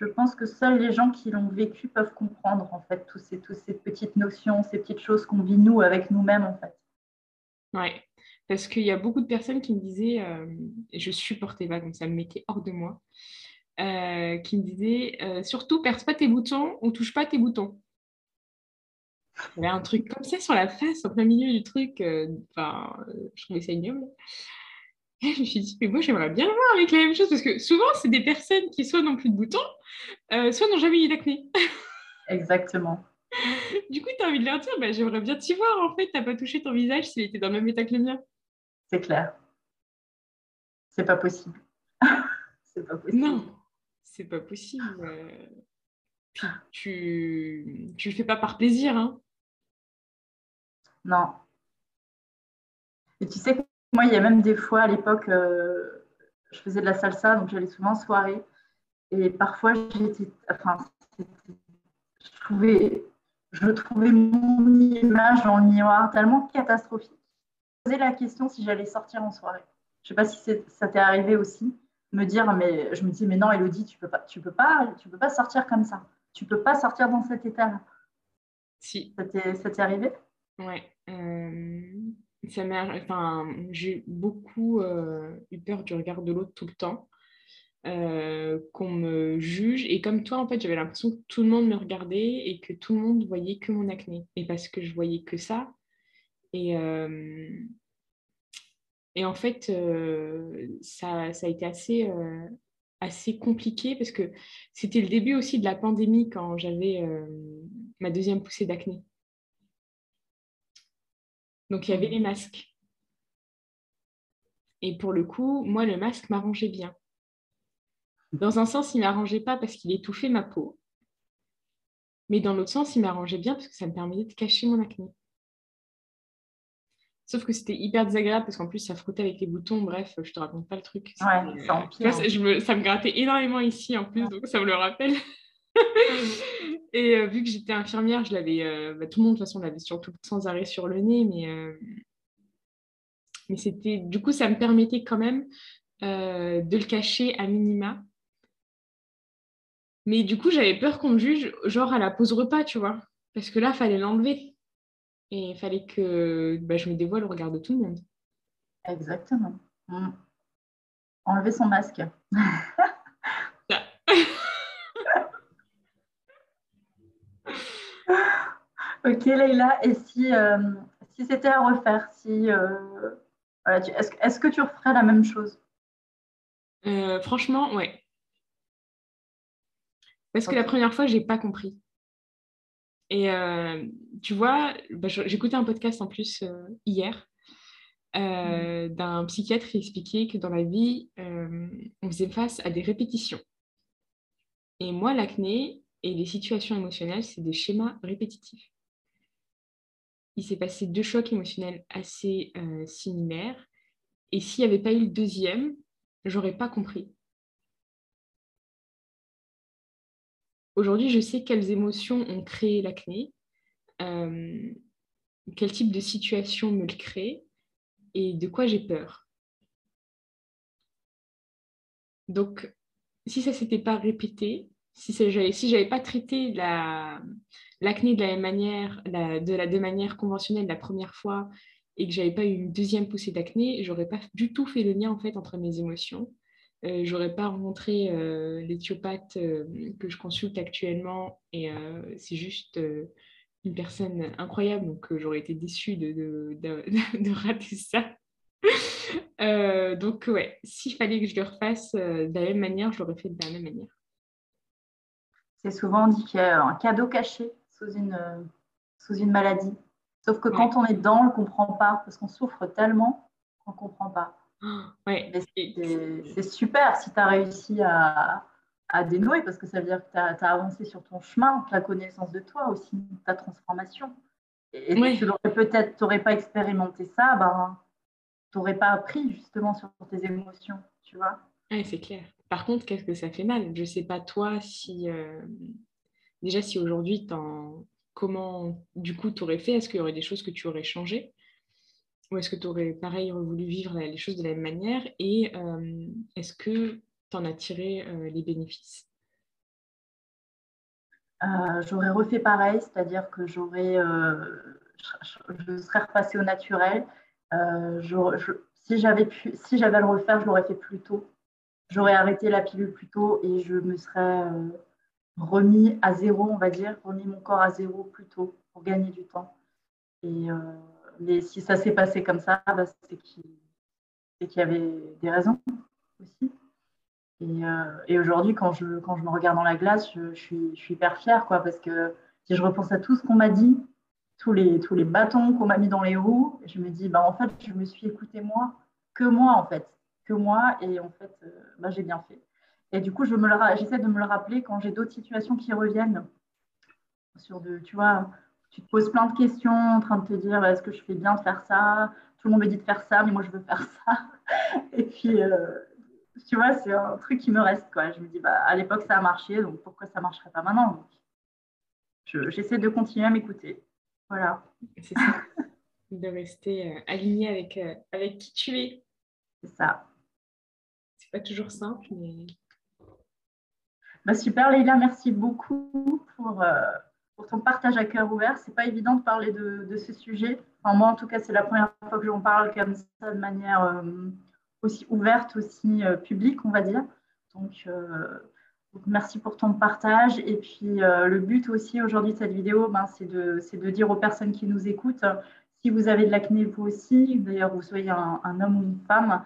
je pense que seuls les gens qui l'ont vécu peuvent comprendre en fait tous ces, toutes ces petites notions, ces petites choses qu'on vit nous avec nous-mêmes en fait. Ouais, parce qu'il y a beaucoup de personnes qui me disaient, euh, je supportais pas, donc ça me mettait hors de moi, euh, qui me disaient euh, surtout perce pas tes boutons ou touche pas tes boutons. Il y avait un truc comme ça sur la face, en plein milieu du truc. Enfin, je trouvais ça ignoble. je me suis dit, mais moi, j'aimerais bien voir avec la même chose, parce que souvent, c'est des personnes qui soit n'ont plus de boutons, euh, soit n'ont jamais eu d'acné. Exactement. du coup, tu as envie de leur dire, bah, j'aimerais bien t'y voir, en fait, tu n'as pas touché ton visage s'il était dans le même état que le mien. C'est clair. C'est pas possible. c'est pas possible. Non, c'est pas possible. Puis tu tu le fais pas par plaisir, hein. Non. Et tu sais moi, il y a même des fois à l'époque, euh, je faisais de la salsa, donc j'allais souvent en soirée. Et parfois, j'étais, enfin, je trouvais, je trouvais mon image dans le miroir tellement catastrophique. Je me posais la question si j'allais sortir en soirée. Je ne sais pas si ça t'est arrivé aussi, me dire, mais je me disais, mais non, Elodie, tu peux pas, tu peux pas, tu peux pas sortir comme ça. Tu peux pas sortir dans cet état-là. Si. Ça t'est arrivé? Ouais. Euh, enfin, j'ai beaucoup euh, eu peur du regard de l'autre tout le temps, euh, qu'on me juge. Et comme toi, en fait, j'avais l'impression que tout le monde me regardait et que tout le monde voyait que mon acné. Et parce que je voyais que ça. Et, euh, et en fait, ça, ça, a été assez, assez compliqué parce que c'était le début aussi de la pandémie quand j'avais ma deuxième poussée d'acné. Donc il y avait les masques. Et pour le coup, moi, le masque m'arrangeait bien. Dans un sens, il ne m'arrangeait pas parce qu'il étouffait ma peau. Mais dans l'autre sens, il m'arrangeait bien parce que ça me permettait de cacher mon acné. Sauf que c'était hyper désagréable parce qu'en plus, ça frottait avec les boutons. Bref, je te raconte pas le truc. Ouais, ça, me, ça me grattait énormément ici en plus, donc ça me le rappelle. Et euh, vu que j'étais infirmière, je l'avais, euh, bah, tout le monde de toute façon l'avait surtout sans arrêt sur le nez, mais, euh, mais c'était, du coup, ça me permettait quand même de le cacher à minima. Mais du coup, j'avais peur qu'on me juge, genre à la pause repas, tu vois, parce que là, il fallait l'enlever. Et il fallait que bah, je me dévoile au regard de tout le monde. Exactement. Mmh. Enlever son masque. Ok, Leïla, et si, euh, si c'était à refaire, si, euh, est-ce, que tu referais la même chose? Euh, Franchement, ouais. Parce que la première fois, je n'ai pas compris. Et tu vois, bah, j'écoutais un podcast en plus hier mmh. d'un psychiatre qui expliquait que dans la vie, on faisait face à des répétitions. Et moi, l'acné et les situations émotionnelles, c'est des schémas répétitifs il s'est passé deux chocs émotionnels assez euh, similaires. Et s'il n'y avait pas eu le deuxième, j'aurais pas compris. Aujourd'hui, je sais quelles émotions ont créé l'acné, euh, quel type de situation me le crée et de quoi j'ai peur. Donc, si ça s'était pas répété, si j'avais si pas traité l'acné de la même manière, de la de manière conventionnelle la première fois et que j'avais pas eu une deuxième poussée d'acné, j'aurais pas du tout fait le lien en fait entre mes émotions. Euh, j'aurais pas rencontré euh, l'éthiopathe euh, que je consulte actuellement et euh, c'est juste une personne incroyable donc j'aurais été déçue de, de, de, rater ça. donc ouais, s'il fallait que je le refasse de la même manière, je l'aurais fait de la même manière. C'est souvent dit qu'il y a un cadeau caché sous une, sous une maladie. Sauf que quand on est dedans, on ne le comprend pas parce qu'on souffre tellement qu'on ne comprend pas. Ouais. C'est super si tu as réussi à, à dénouer parce que ça veut dire que tu as, avancé sur ton chemin, la connaissance de toi aussi, ta transformation. Et, si tu n'aurais peut-être pas expérimenté ça, ben, tu n'aurais pas appris justement sur tes émotions, tu vois. Oui, c'est clair. Par contre, qu'est-ce que ça fait mal? Je ne sais pas toi si... Euh, déjà, si aujourd'hui, comment du coup tu aurais fait? Est-ce qu'il y aurait des choses que tu aurais changées? Ou est-ce que tu aurais pareil voulu vivre les choses de la même manière? Et euh, est-ce que tu en as tiré euh, les bénéfices? J'aurais refait pareil, c'est-à-dire que j'aurais, je, serais repassée au naturel. si j'avais le refaire, je l'aurais fait plus tôt j'aurais arrêté la pilule plus tôt et je me serais euh, remis à zéro, on va dire, remis mon corps à zéro plus tôt pour gagner du temps. Et, euh, mais si ça s'est passé comme ça, bah, c'est qu'il y avait des raisons aussi. Et, euh, aujourd'hui, quand je, me regarde dans la glace, je, suis, je suis hyper fière, quoi, parce que si je repense à tout ce qu'on m'a dit, tous les, tous les bâtons qu'on m'a mis dans les roues, je me dis, bah, en fait, je me suis écoutée moi, que moi, en fait que moi. Et en fait, euh, bah, j'ai bien fait. Et du coup, j'essaie de me le rappeler quand j'ai d'autres situations qui reviennent. Sur de, tu vois, tu te poses plein de questions en train de te dire est-ce que je fais bien de faire ça? Tout le monde me dit de faire ça, mais moi je veux faire ça. Et puis, euh, tu vois, c'est un truc qui me reste. Quoi. Je me dis bah, à l'époque ça a marché, donc pourquoi ça ne marcherait pas maintenant? J'essaie de continuer à m'écouter. Voilà. C'est ça. de rester euh, aligné avec, avec qui tu es. C'est ça toujours simple, mais. Bah, super, Leïla, merci beaucoup pour, euh, pour ton partage à cœur ouvert. C'est pas évident de parler de, ce sujet. Enfin, moi, en tout cas, c'est la première fois que j'en parle comme ça de manière euh, aussi ouverte, aussi euh, publique, on va dire. Donc, merci pour ton partage. Et puis, le but aussi aujourd'hui de cette vidéo, ben, c'est de, dire aux personnes qui nous écoutent, si vous avez de l'acné, vous aussi, d'ailleurs, vous soyez un, homme ou une femme,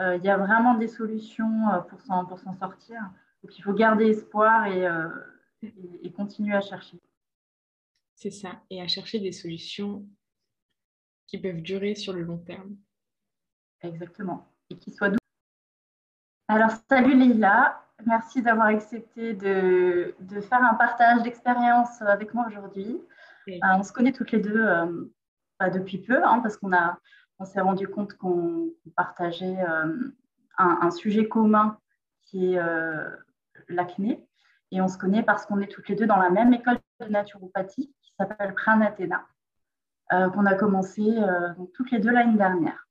il y a vraiment des solutions euh, pour s'en, pour s'en sortir. Donc, il faut garder espoir euh, et, et, continuer à chercher. C'est ça, et à chercher des solutions qui peuvent durer sur le long terme. Exactement, et qui soient douces. Alors, salut Leïla, merci d'avoir accepté de, de, faire un partage d'expérience avec moi aujourd'hui. on se connaît toutes les deux pas depuis peu, hein, parce qu'on a, on s'est rendu compte qu'on partageait euh, un, sujet commun qui est euh, l'acné. Et on se connaît parce qu'on est toutes les deux dans la même école de naturopathie qui s'appelle Pranatena, euh, qu'on a commencé toutes les deux l'année dernière.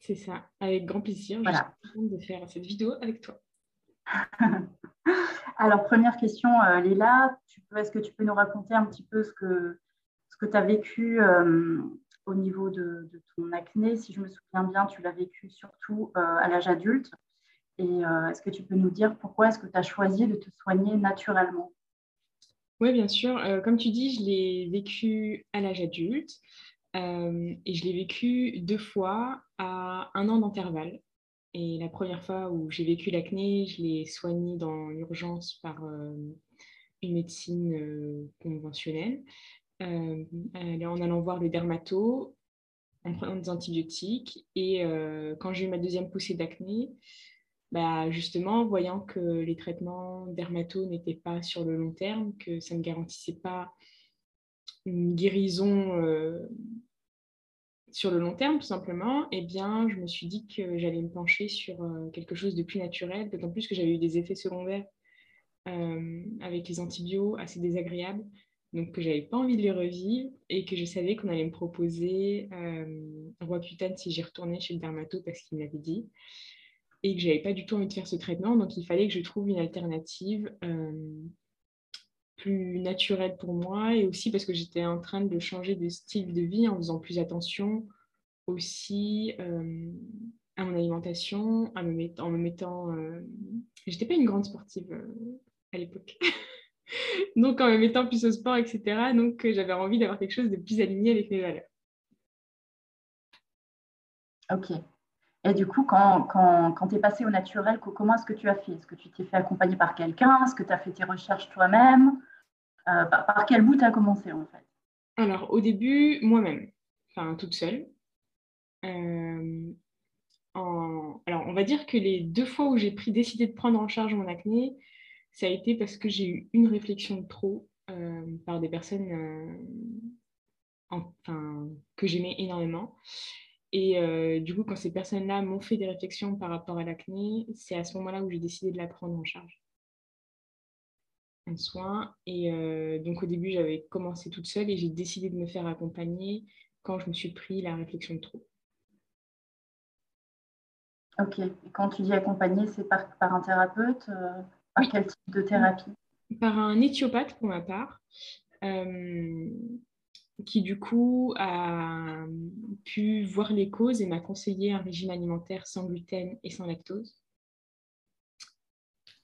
C'est ça, avec grand plaisir. Voilà. Je suis de faire cette vidéo avec toi. Alors, première question, Léla, est-ce que tu peux nous raconter un petit peu ce que, ce que tu as vécu au niveau de, ton acné. Si je me souviens bien, tu l'as vécu surtout euh, à l'âge adulte. Et euh, est-ce que tu peux nous dire pourquoi est-ce que tu as choisi de te soigner naturellement? Oui, bien sûr. Euh, comme tu dis, je l'ai vécu à l'âge adulte. et je l'ai vécu deux fois à un an d'intervalle. Et la première fois où j'ai vécu l'acné, je l'ai soigné dans l'urgence par une médecine conventionnelle. Euh, en allant voir le dermato, en prenant des antibiotiques. Et euh, quand j'ai eu ma deuxième poussée d'acné, bah, justement, voyant que les traitements dermato n'étaient pas sur le long terme, que ça ne garantissait pas une guérison euh, sur le long terme, tout simplement, eh bien, je me suis dit que j'allais me pencher sur quelque chose de plus naturel, d'autant plus que j'avais eu des effets secondaires avec les antibiotiques assez désagréables donc que j'avais pas envie de les revivre et que je savais qu'on allait me proposer euh, un roi cutane si j'y retournais chez le dermato parce qu'il m'avait dit et que j'avais pas du tout envie de faire ce traitement. Donc il fallait que je trouve une alternative euh, plus naturelle pour moi et aussi parce que j'étais en train de changer de style de vie en faisant plus attention aussi euh, à mon alimentation en me mettant j'étais pas une grande sportive à l'époque donc en me mettant plus au sport, etc. Donc euh, j'avais envie d'avoir quelque chose de plus aligné avec mes valeurs. Ok. Et du coup, quand, quand, quand tu es passé au naturel, comment est-ce que tu as fait? Est-ce que tu t'es fait accompagner par quelqu'un? Est-ce que tu as fait tes recherches toi-même? Euh, par, quel bout tu as commencé en fait? Alors au début, moi-même, enfin toute seule. Euh, alors on va dire que les deux fois où j'ai pris, décidé de prendre en charge mon acné, ça a été parce que j'ai eu une réflexion de trop par des personnes enfin, que j'aimais énormément. Et du coup, quand ces personnes-là m'ont fait des réflexions par rapport à l'acné, c'est à ce moment-là où j'ai décidé de la prendre en charge en soin. Et donc au début, j'avais commencé toute seule et j'ai décidé de me faire accompagner quand je me suis pris la réflexion de trop. Ok. Et quand tu dis accompagner, c'est par, un thérapeute euh, Par quel type de thérapie? Par un éthiopathe pour ma part, euh, qui du coup a pu voir les causes et m'a conseillé un régime alimentaire sans gluten et sans lactose.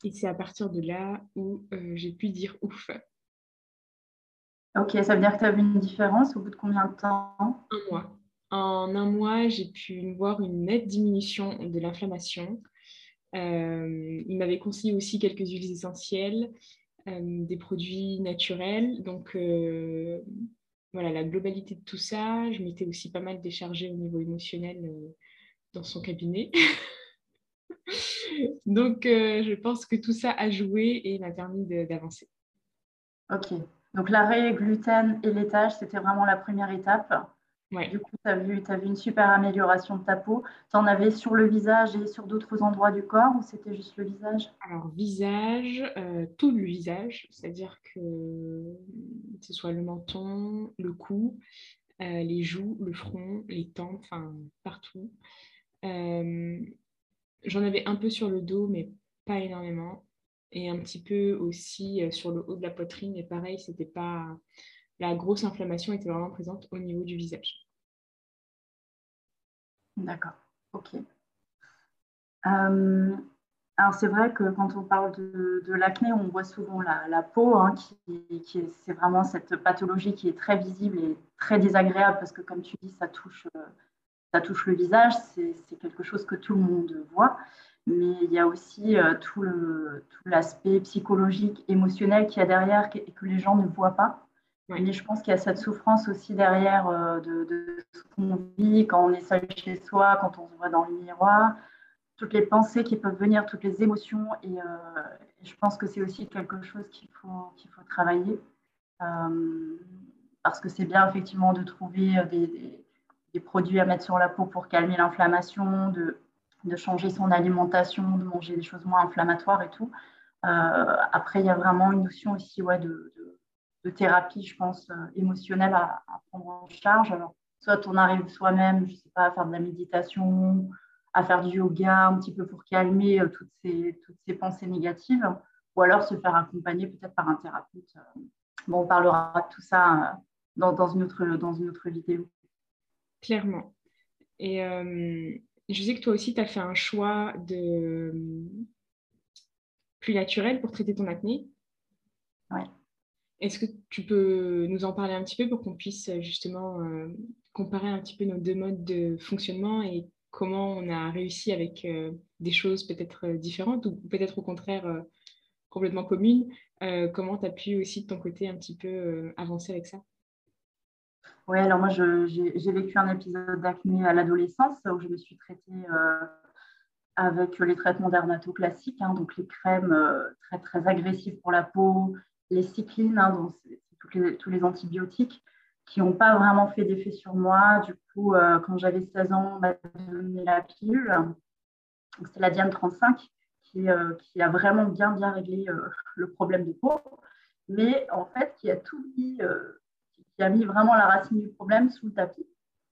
Et c'est à partir de là où euh, j'ai pu dire ouf. Ok, ça veut dire que tu as vu une différence au bout de combien de temps? Un mois. En un mois, j'ai pu voir une nette diminution de l'inflammation. Euh, il m'avait conseillé aussi quelques huiles essentielles, euh, des produits naturels. Donc euh, voilà, la globalité de tout ça, je m'étais aussi pas mal déchargée au niveau émotionnel dans son cabinet. Donc je pense que tout ça a joué et m'a permis d'avancer. Ok, donc l'arrêt gluten et laitage, c'était vraiment la première étape. Du coup, tu as, vu, as vu une super amélioration de ta peau. Tu en avais sur le visage et sur d'autres endroits du corps ou c'était juste le visage? Alors, visage, euh, tout le visage, c'est-à-dire que ce soit le menton, le cou, euh, les joues, le front, les tempes, enfin partout. Euh, j'en avais un peu sur le dos, mais pas énormément et un petit peu aussi sur le haut de la poitrine. Et pareil, c'était pas la grosse inflammation était vraiment présente au niveau du visage. D'accord, ok. Euh, alors c'est vrai que quand on parle de, l'acné, on voit souvent la, peau, hein, qui, c'est vraiment cette pathologie qui est très visible et très désagréable parce que comme tu dis, ça touche, euh, le visage, c'est quelque chose que tout le monde voit mais il y a aussi euh, tout l'aspect psychologique, émotionnel qu'il y a derrière et que les gens ne voient pas. Mais je pense qu'il y a cette souffrance aussi derrière euh, de, ce qu'on vit quand on est seul chez soi, quand on se voit dans le miroir, toutes les pensées qui peuvent venir, toutes les émotions. Et, euh, je pense que c'est aussi quelque chose qu'il faut, qu'il faut travailler. parce que c'est bien effectivement de trouver des, produits à mettre sur la peau pour calmer l'inflammation, de, de changer son alimentation, de manger des choses moins inflammatoires et tout. Euh, après, il y a vraiment une notion aussi ouais, de, thérapie, je pense, euh, émotionnelle à, prendre en charge. Alors, soit on arrive soi-même, je ne sais pas, à faire de la méditation, à faire du yoga un petit peu pour calmer euh, toutes, ces, toutes ces pensées négatives, ou alors se faire accompagner peut-être par un thérapeute. Bon, on parlera de tout ça dans, dans, une, autre, dans une autre vidéo. Clairement. Et je sais que toi aussi, tu as fait un choix de plus naturel pour traiter ton acné? Oui. Est-ce que tu peux nous en parler un petit peu pour qu'on puisse justement euh, comparer un petit peu nos deux modes de fonctionnement et comment on a réussi avec euh, des choses peut-être euh, différentes ou peut-être au contraire complètement communes Comment tu as pu aussi de ton côté un petit peu avancer avec ça? Oui, alors moi, j'ai vécu un épisode d'acné à l'adolescence où je me suis traitée euh, avec les traitements dermato classiques, hein, donc les crèmes euh, très, très agressives pour la peau, les cyclines, hein, donc tous les antibiotiques qui n'ont pas vraiment fait d'effet sur moi. Du coup, euh, quand j'avais 16 ans, on m'a donné la pilule. C'est la Diane 35 qui, qui, a vraiment bien, bien réglé le problème de peau, mais en fait, qui a tout mis qui a mis vraiment la racine du problème sous le tapis.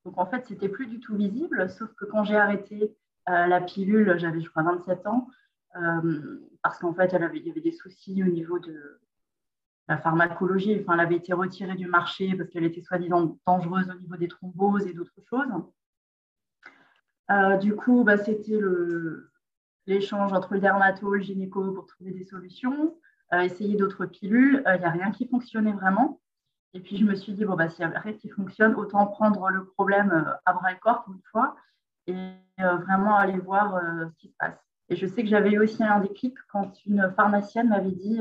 Donc en fait, c'était plus du tout visible, sauf que quand j'ai arrêté euh, la pilule, j'avais je crois 27 ans, euh, parce qu'en fait, il y avait des soucis au niveau de la pharmacologie. Enfin, elle avait été retirée du marché parce qu'elle était soi-disant dangereuse au niveau des thromboses et d'autres choses. Euh, du coup, bah, c'était l'échange entre le dermato et le gynéco pour trouver des solutions, essayer d'autres pilules. Il n'y a rien qui fonctionnait vraiment. Et puis, je me suis dit, bon, bah, s'il n'y a rien qui fonctionne, autant prendre le problème euh, à bras le corps une fois et euh, vraiment aller voir euh, ce qui se passe. Et je sais que j'avais eu aussi un déclic quand une pharmacienne m'avait dit,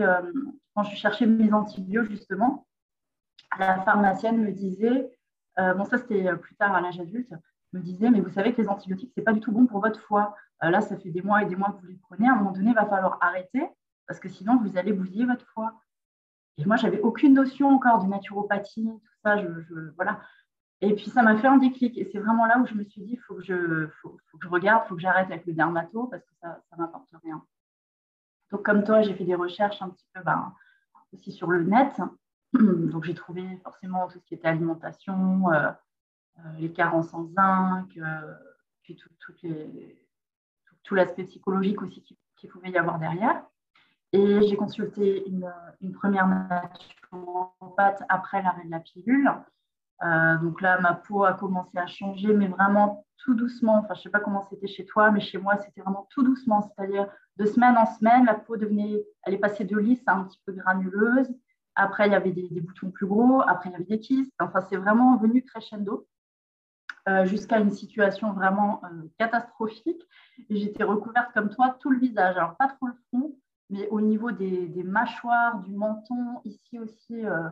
quand je cherchais mes antibiotiques, justement, la pharmacienne me disait, bon, ça c'était plus tard à l'âge adulte, me disait, mais vous savez que les antibiotiques, ce n'est pas du tout bon pour votre foie. là, ça fait des mois et des mois que vous les prenez. À un moment donné, il va falloir arrêter parce que sinon, vous allez bousiller votre foie. Et moi, j'avais aucune notion encore de naturopathie, tout ça. Je, voilà. Et puis, ça m'a fait un déclic. Et c'est vraiment là où je me suis dit, il faut, que je, faut, que je regarde, il faut que j'arrête avec le dermato, parce que ça ne m'apporte rien. Donc, comme toi, j'ai fait des recherches un petit peu ben, aussi sur le net. Donc, j'ai trouvé forcément tout ce qui était alimentation, euh, euh, les carences en zinc, euh, puis tout, les, tout, l'aspect psychologique aussi qu'il pouvait y avoir derrière. Et j'ai consulté une, une, première naturopathe après l'arrêt de la pilule. Donc là, ma peau a commencé à changer, mais vraiment tout doucement. Enfin, je ne sais pas comment c'était chez toi, mais chez moi, c'était vraiment tout doucement. C'est-à-dire, de semaine en semaine, la peau devenait, elle est passée de lisse à un petit peu granuleuse. Après, il y avait des, boutons plus gros. Après, il y avait des kystes. Enfin, c'est vraiment venu crescendo euh, jusqu'à une situation vraiment euh, catastrophique. Et j'étais recouverte comme toi tout le visage. Alors, pas trop le front, mais au niveau des, mâchoires, du menton, ici aussi, euh,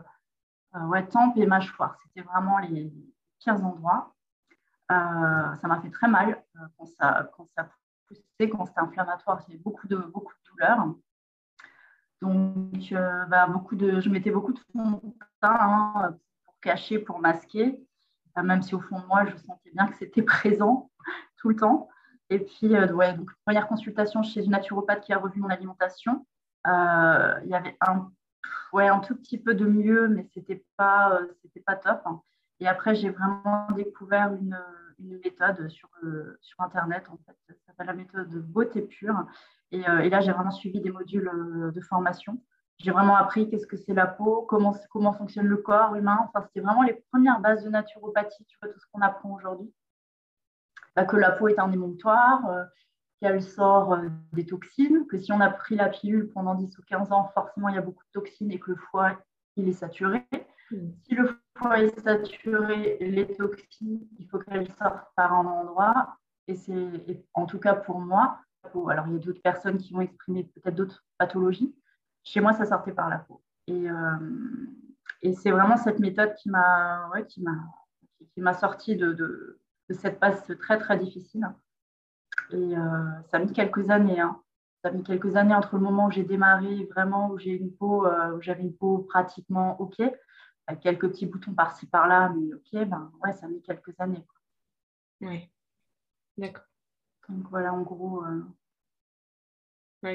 ouais, tempe et mâchoire. C'était vraiment les pires endroits. ça m'a fait très mal quand ça, quand ça poussait, quand c'était inflammatoire. J'avais beaucoup de, beaucoup de douleurs. Donc, euh, bah, beaucoup de, je mettais beaucoup de fond de teint hein, pour cacher, pour masquer, même si au fond de moi, je sentais bien que c'était présent tout le temps. Et puis, euh, ouais, donc, première consultation chez une naturopathe qui a revu mon alimentation. Euh, il y avait un, ouais, un tout petit peu de mieux, mais ce n'était pas, c'était pas top. Et après, j'ai vraiment découvert une, méthode sur, sur Internet, en fait. Ça s'appelle la méthode de beauté pure. Euh, et, là, j'ai vraiment suivi des modules euh, de formation. J'ai vraiment appris qu'est-ce que c'est la peau, comment, comment fonctionne le corps humain. Enfin, c'était vraiment les premières bases de naturopathie, tu vois, tout ce qu'on apprend aujourd'hui. Bah, que la peau est un émonctoire, euh, qu'elle sort des toxines, que si on a pris la pilule pendant 10 ou 15 ans, forcément, il y a beaucoup de toxines et que le foie, il est saturé. Mm. Si le foie est saturé, les toxines, il faut qu'elles sortent par un endroit. Et c'est, en tout cas pour moi, alors, il y a d'autres personnes qui vont exprimer peut-être d'autres pathologies. Chez moi, ça sortait par la peau. Et, euh, et c'est vraiment cette méthode qui m'a ouais, qui qui, m'a sorti de, de, cette passe très, très difficile. Et euh, ça a mis quelques années. Hein. Ça a mis quelques années entre le moment où j'ai démarré, vraiment, où j'ai une peau, euh, où j'avais une peau pratiquement OK, avec quelques petits boutons par-ci, par-là, mais OK, ben, ouais, ça a mis quelques années. Oui, d'accord. Donc voilà, en gros. Euh,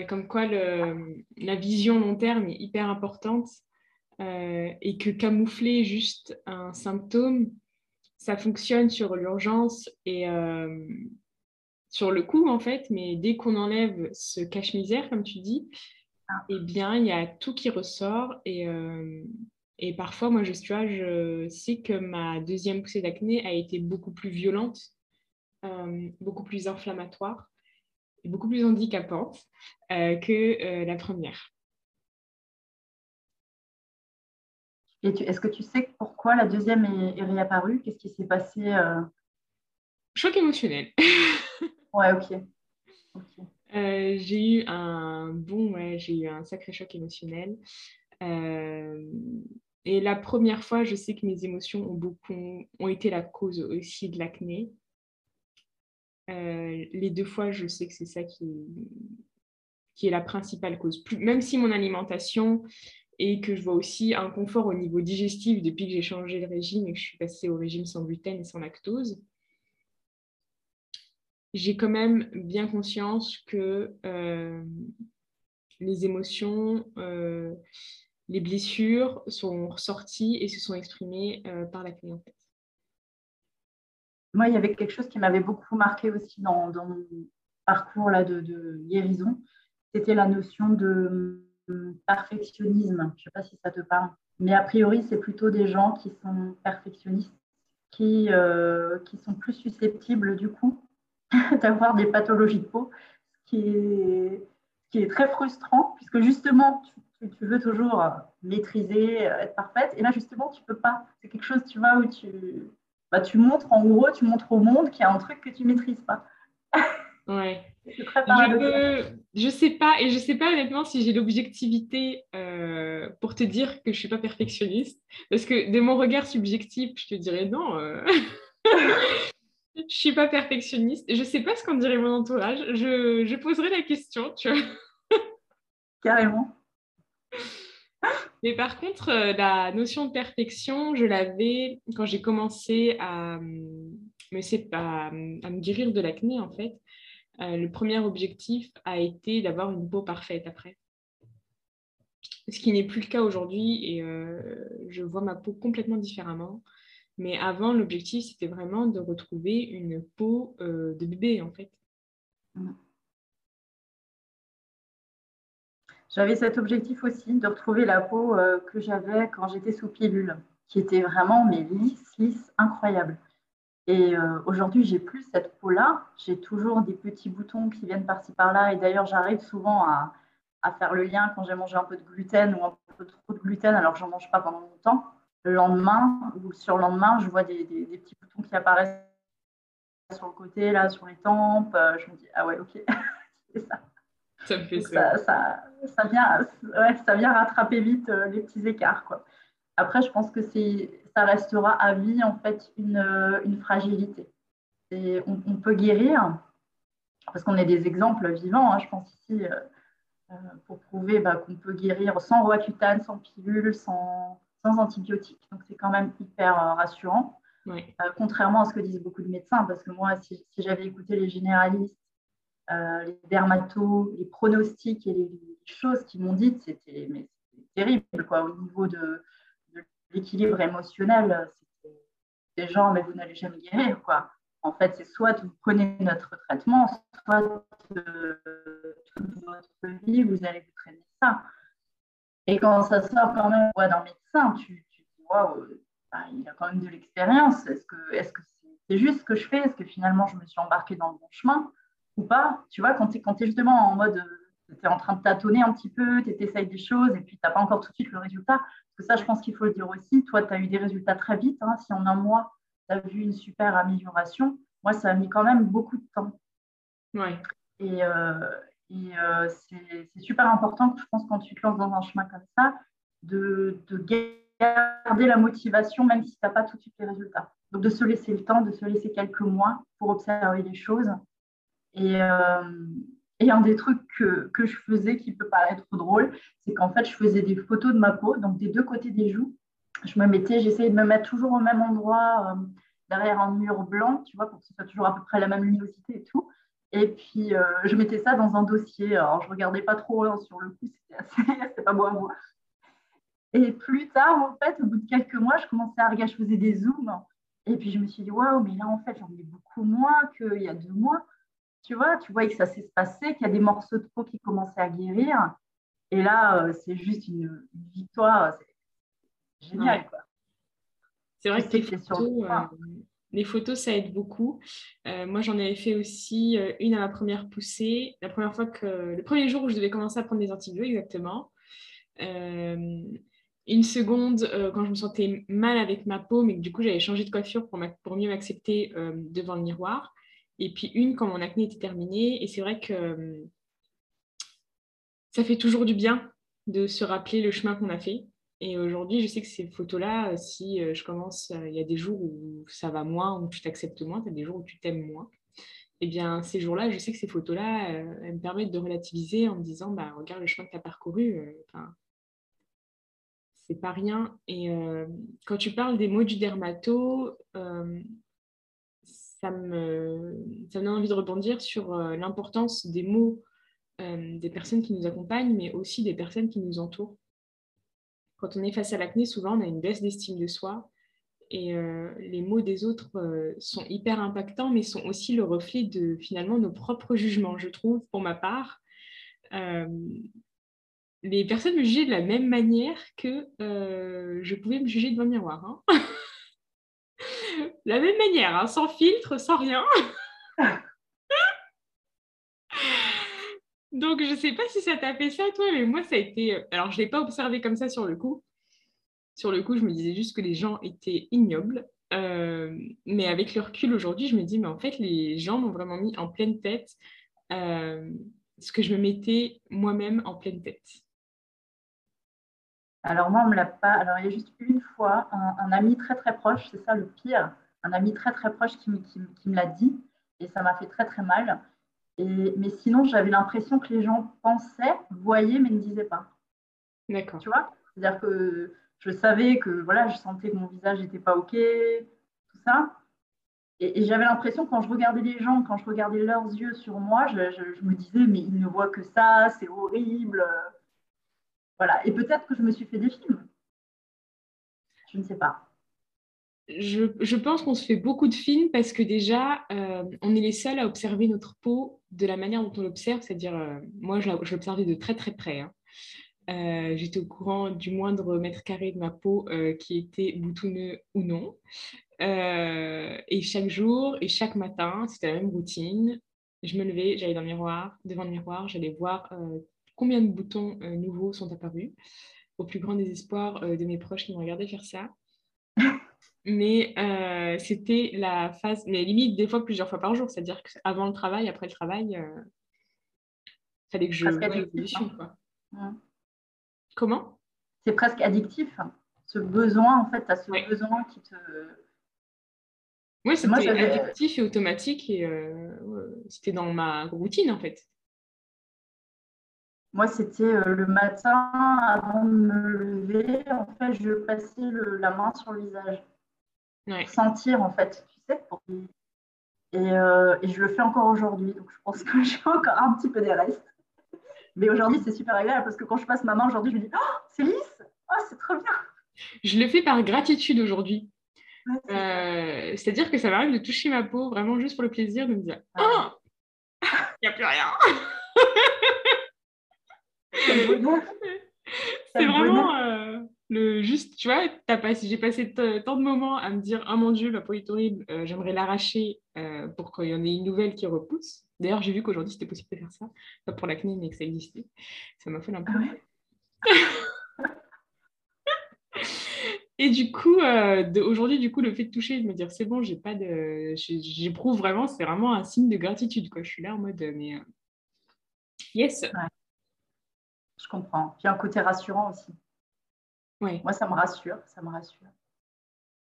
comme quoi la vision long terme est hyper importante euh, et que camoufler juste un symptôme, ça fonctionne sur l'urgence et euh, sur le coup en fait, mais dès qu'on enlève ce cache-misère, comme tu dis, eh bien il y a tout qui ressort et, et parfois moi je, tu vois, je sais que ma deuxième poussée d'acné a été beaucoup plus violente euh, beaucoup plus inflammatoire et beaucoup plus handicapante euh, que euh, la première. Et est-ce que tu sais pourquoi la deuxième est, réapparue? Qu'est-ce qui s'est passé Choc émotionnel. ouais, ok. j'ai eu un bon, ouais, j'ai eu un sacré choc émotionnel. et la première fois, je sais que mes émotions ont beaucoup ont été la cause aussi de l'acné. Euh, les deux fois, je sais que c'est ça qui, qui est la principale cause. même si mon alimentation et que je vois aussi un confort au niveau digestif depuis que j'ai changé de régime et que je suis passée au régime sans gluten et sans lactose, j'ai quand même bien conscience que euh, les émotions, euh, les blessures sont ressorties et se sont exprimées par la en fait moi, il y avait quelque chose qui m'avait beaucoup marqué aussi dans, mon parcours là, de, guérison. C'était la notion de perfectionnisme. Je ne sais pas si ça te parle. Mais a priori, c'est plutôt des gens qui sont perfectionnistes, euh, qui sont plus susceptibles du coup d'avoir des pathologies de peau, ce qui est, qui est très frustrant, puisque justement, tu, tu, veux toujours maîtriser, être parfaite, et là, justement, tu ne peux pas. C'est quelque chose, tu vois, où tu, bah, tu montres en gros, tu montres au monde qu'il y a un truc que tu maîtrises pas. Ouais. je, je sais pas, et je sais pas honnêtement si j'ai l'objectivité euh, pour te dire que je suis pas perfectionniste, parce que de mon regard subjectif, je te dirais non. Euh... je suis pas perfectionniste. Je sais pas ce qu'en dirait mon entourage. Je, je poserai la question, tu vois. carrément. Mais par contre, euh, la notion de perfection, je l'avais quand j'ai commencé à me, à, me guérir de l'acné, en fait. Euh, le premier objectif a été d'avoir une peau parfaite après. Ce qui n'est plus le cas aujourd'hui et euh, je vois ma peau complètement différemment. Mais avant, l'objectif, c'était vraiment de retrouver une peau de bébé, en fait. Mm. J'avais cet objectif aussi de retrouver la peau euh, que j'avais quand j'étais sous pilule, qui était vraiment mais lisse, lisse, incroyable. Et euh, aujourd'hui, j'ai plus cette peau-là. J'ai toujours des petits boutons qui viennent par-ci par-là. Et d'ailleurs, j'arrive souvent à, faire le lien quand j'ai mangé un peu de gluten ou un peu trop de gluten alors que j'en mange pas pendant longtemps. Le lendemain ou sur le lendemain, je vois des, petits boutons qui apparaissent sur le côté, là, sur les tempes. Euh, je me dis, ah ouais, ok, c'est ça. Ça me fait ça. Ça, ça, vient, ouais, ça vient rattraper vite euh, les petits écarts. Quoi. Après, je pense que ça restera à vie en fait une, euh, une fragilité. Et on, peut guérir, parce qu'on est des exemples vivants, hein, je pense ici, euh, pour prouver bah, qu'on peut guérir sans roaccutane, sans pilule, sans, sans antibiotiques. Donc c'est quand même hyper rassurant. contrairement à ce que disent beaucoup de médecins, parce que moi, si j'avais écouté les généralistes euh, les dermatos, les pronostics et les, choses qu'ils m'ont dites, c'était terrible quoi, au niveau de, l'équilibre émotionnel. C'était des gens, mais vous n'allez jamais guérir. Quoi. En fait, c'est soit vous prenez notre traitement, soit euh, toute votre vie, vous allez vous traîner ça. Et quand ça sort quand même d'un médecin, tu, tu dis, waouh, bah, il a quand même de l'expérience. Est-ce que c'est -ce c'est juste ce que je fais? Est-ce que finalement je me suis embarquée dans le bon chemin ou pas? Tu vois, quand tu es, justement en mode, euh, tu es en train de tâtonner un petit peu, tu essayes des choses et puis tu n'as pas encore tout de suite le résultat. Parce que ça, je pense qu'il faut le dire aussi. Toi, tu as eu des résultats très vite. Hein. Si en un mois, tu as vu une super amélioration, moi, ça a mis quand même beaucoup de temps. Ouais. Et, euh, et euh, c'est super important, je pense, quand tu te lances dans un chemin comme ça, de, de garder la motivation, même si tu n'as pas tout de suite les résultats. Donc, de se laisser le temps, de se laisser quelques mois pour observer les choses euh, et, un des trucs que, que, je faisais qui peut paraître drôle, c'est qu'en fait, je faisais des photos de ma peau, donc des deux côtés des joues. Je me mettais, j'essayais de me mettre toujours au même endroit, euh, derrière un mur blanc, tu vois, pour que ce soit toujours à peu près la même luminosité et tout. Et puis, euh, je mettais ça dans un dossier. Alors, je ne regardais pas trop hein, sur le coup, c'était assez, pas beau à voir. Et plus tard, en fait, au bout de quelques mois, je commençais à regarder, je faisais des zooms. Et puis, je me suis dit, waouh, mais là, en fait, j'en ai beaucoup moins qu'il y a deux mois tu vois, tu vois que ça s'est passé, qu'il y a des morceaux de peau qui commençaient à guérir. Et là, euh, c'est juste une, victoire. C'est génial. C'est vrai que les photos, euh, les photos, ça aide beaucoup. Euh, moi, j'en avais fait aussi une à ma première poussée. La première fois que, le premier jour où je devais commencer à prendre des antibiotiques, exactement. une seconde, quand je me sentais mal avec ma peau, mais que du coup, j'avais changé de coiffure pour, mieux m'accepter devant le miroir et puis une quand mon acné était terminé. Et c'est vrai que euh, ça fait toujours du bien de se rappeler le chemin qu'on a fait. Et aujourd'hui, je sais que ces photos-là, si euh, je commence, euh, il y a des jours où ça va moins, où tu t'acceptes moins, tu as des jours où tu t'aimes moins. Et eh bien, ces jours-là, je sais que ces photos-là, elles me permettent de relativiser en me disant, bah, regarde le chemin que tu as parcouru. Enfin, c'est pas rien. Et quand tu parles des mots du dermato, ça me, donne envie de rebondir sur euh, l'importance des mots euh, des personnes qui nous accompagnent, mais aussi des personnes qui nous entourent. Quand on est face à l'acné, souvent on a une baisse d'estime de soi et euh, les mots des autres sont hyper impactants, mais sont aussi le reflet de finalement nos propres jugements, je trouve, pour ma part. les personnes me jugeaient de la même manière que je pouvais me juger devant un miroir. Hein. la même manière, hein, sans filtre, sans rien. Donc, je ne sais pas si ça t'a fait ça, toi, mais moi, ça a été. Euh, alors, je ne l'ai pas observé comme ça sur le coup. Sur le coup, je me disais juste que les gens étaient ignobles. Euh, mais avec le recul aujourd'hui, je me dis, mais en fait, les gens m'ont vraiment mis en pleine tête euh, ce que je me mettais moi-même en pleine tête. Alors moi, on me l'a pas. Alors il y a juste une fois un, ami très très proche, c'est ça le pire, un ami très très proche qui, me l'a dit et ça m'a fait très très mal. Mais sinon, j'avais l'impression que les gens pensaient, voyaient, mais ne disaient pas. D'accord. Tu vois? C'est-à-dire que je savais que voilà, je sentais que mon visage n'était pas OK, tout ça. Et, j'avais l'impression, quand je regardais les gens, quand je regardais leurs yeux sur moi, je, me disais, mais ils ne voient que ça, c'est horrible. Voilà. Et peut-être que je me suis fait des films. Je ne sais pas. Je, pense qu'on se fait beaucoup de films parce que déjà, euh, on est les seuls à observer notre peau de la manière dont on l'observe, c'est-à-dire, euh, moi, je l'observais de très très près. Hein. Euh, j'étais au courant du moindre mètre carré de ma peau qui était boutonneux ou non. et chaque jour et chaque matin, c'était la même routine. Je me levais, j'allais dans le miroir, devant le miroir, j'allais voir combien de boutons nouveaux sont apparus, au plus grand désespoir de mes proches qui me regardaient faire ça. Mais euh, c'était la phase, mais limite des fois plusieurs fois par jour, c'est-à-dire qu'avant le travail, après le travail, il euh, fallait que je vois l'évolution. Hein. Comment? C'est presque addictif, hein. ce besoin, en fait, tu as ce besoin qui te... Oui, c'était addictif et automatique et euh, c'était dans ma routine, en fait. Moi, c'était le matin, avant de me lever, en fait, je passais la main sur le visage sentir en fait, tu sais. Euh, et, je le fais encore aujourd'hui, donc je pense que j'ai encore un petit peu des restes. Mais aujourd'hui, c'est super agréable parce que quand je passe ma main aujourd'hui, je me dis Oh, c'est lisse Oh, c'est trop bien Je le fais par gratitude aujourd'hui. Euh, c'est-à-dire que ça m'arrive de toucher ma peau vraiment juste pour le plaisir de me dire Oh, il n'y a plus rien C'est vraiment. Euh, le juste, tu vois, j'ai passé tant de moments à me dire Oh mon Dieu, la peau est horrible, euh, j'aimerais l'arracher euh, pour qu'il y en ait une nouvelle qui repousse. D'ailleurs, j'ai vu qu'aujourd'hui c'était possible de faire ça, pas pour l'acné, mais que ça existait. Ça m'a fait un peu. Et du coup, euh, aujourd'hui, du coup, le fait de toucher, de me dire c'est bon, j'ai pas de, j'éprouve vraiment, c'est vraiment un signe de gratitude, quoi. Je suis là en mode, mais yes. Je comprends. Puis un côté rassurant aussi. Moi, ça me rassure, ça me rassure.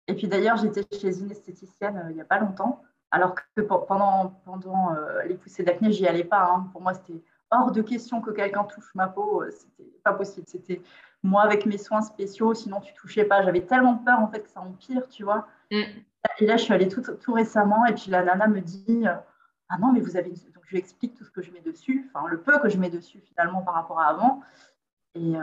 Et puis d'ailleurs, j'étais chez une esthéticienne euh, il n'y a pas longtemps, alors que pendant, pendant euh, les poussées d'acné, j'y allais pas. Hein. Pour moi, c'était hors de question que quelqu'un touche ma peau. Euh, c'était pas possible. C'était moi avec mes soins spéciaux, sinon tu touchais pas. J'avais tellement peur en fait que ça empire, tu vois. Mm. Et là, je suis allée tout, tout, récemment et puis la nana me dit Ah non, mais vous avez. Donc je lui explique tout ce que je mets dessus, enfin le peu que je mets dessus finalement par rapport à avant et euh,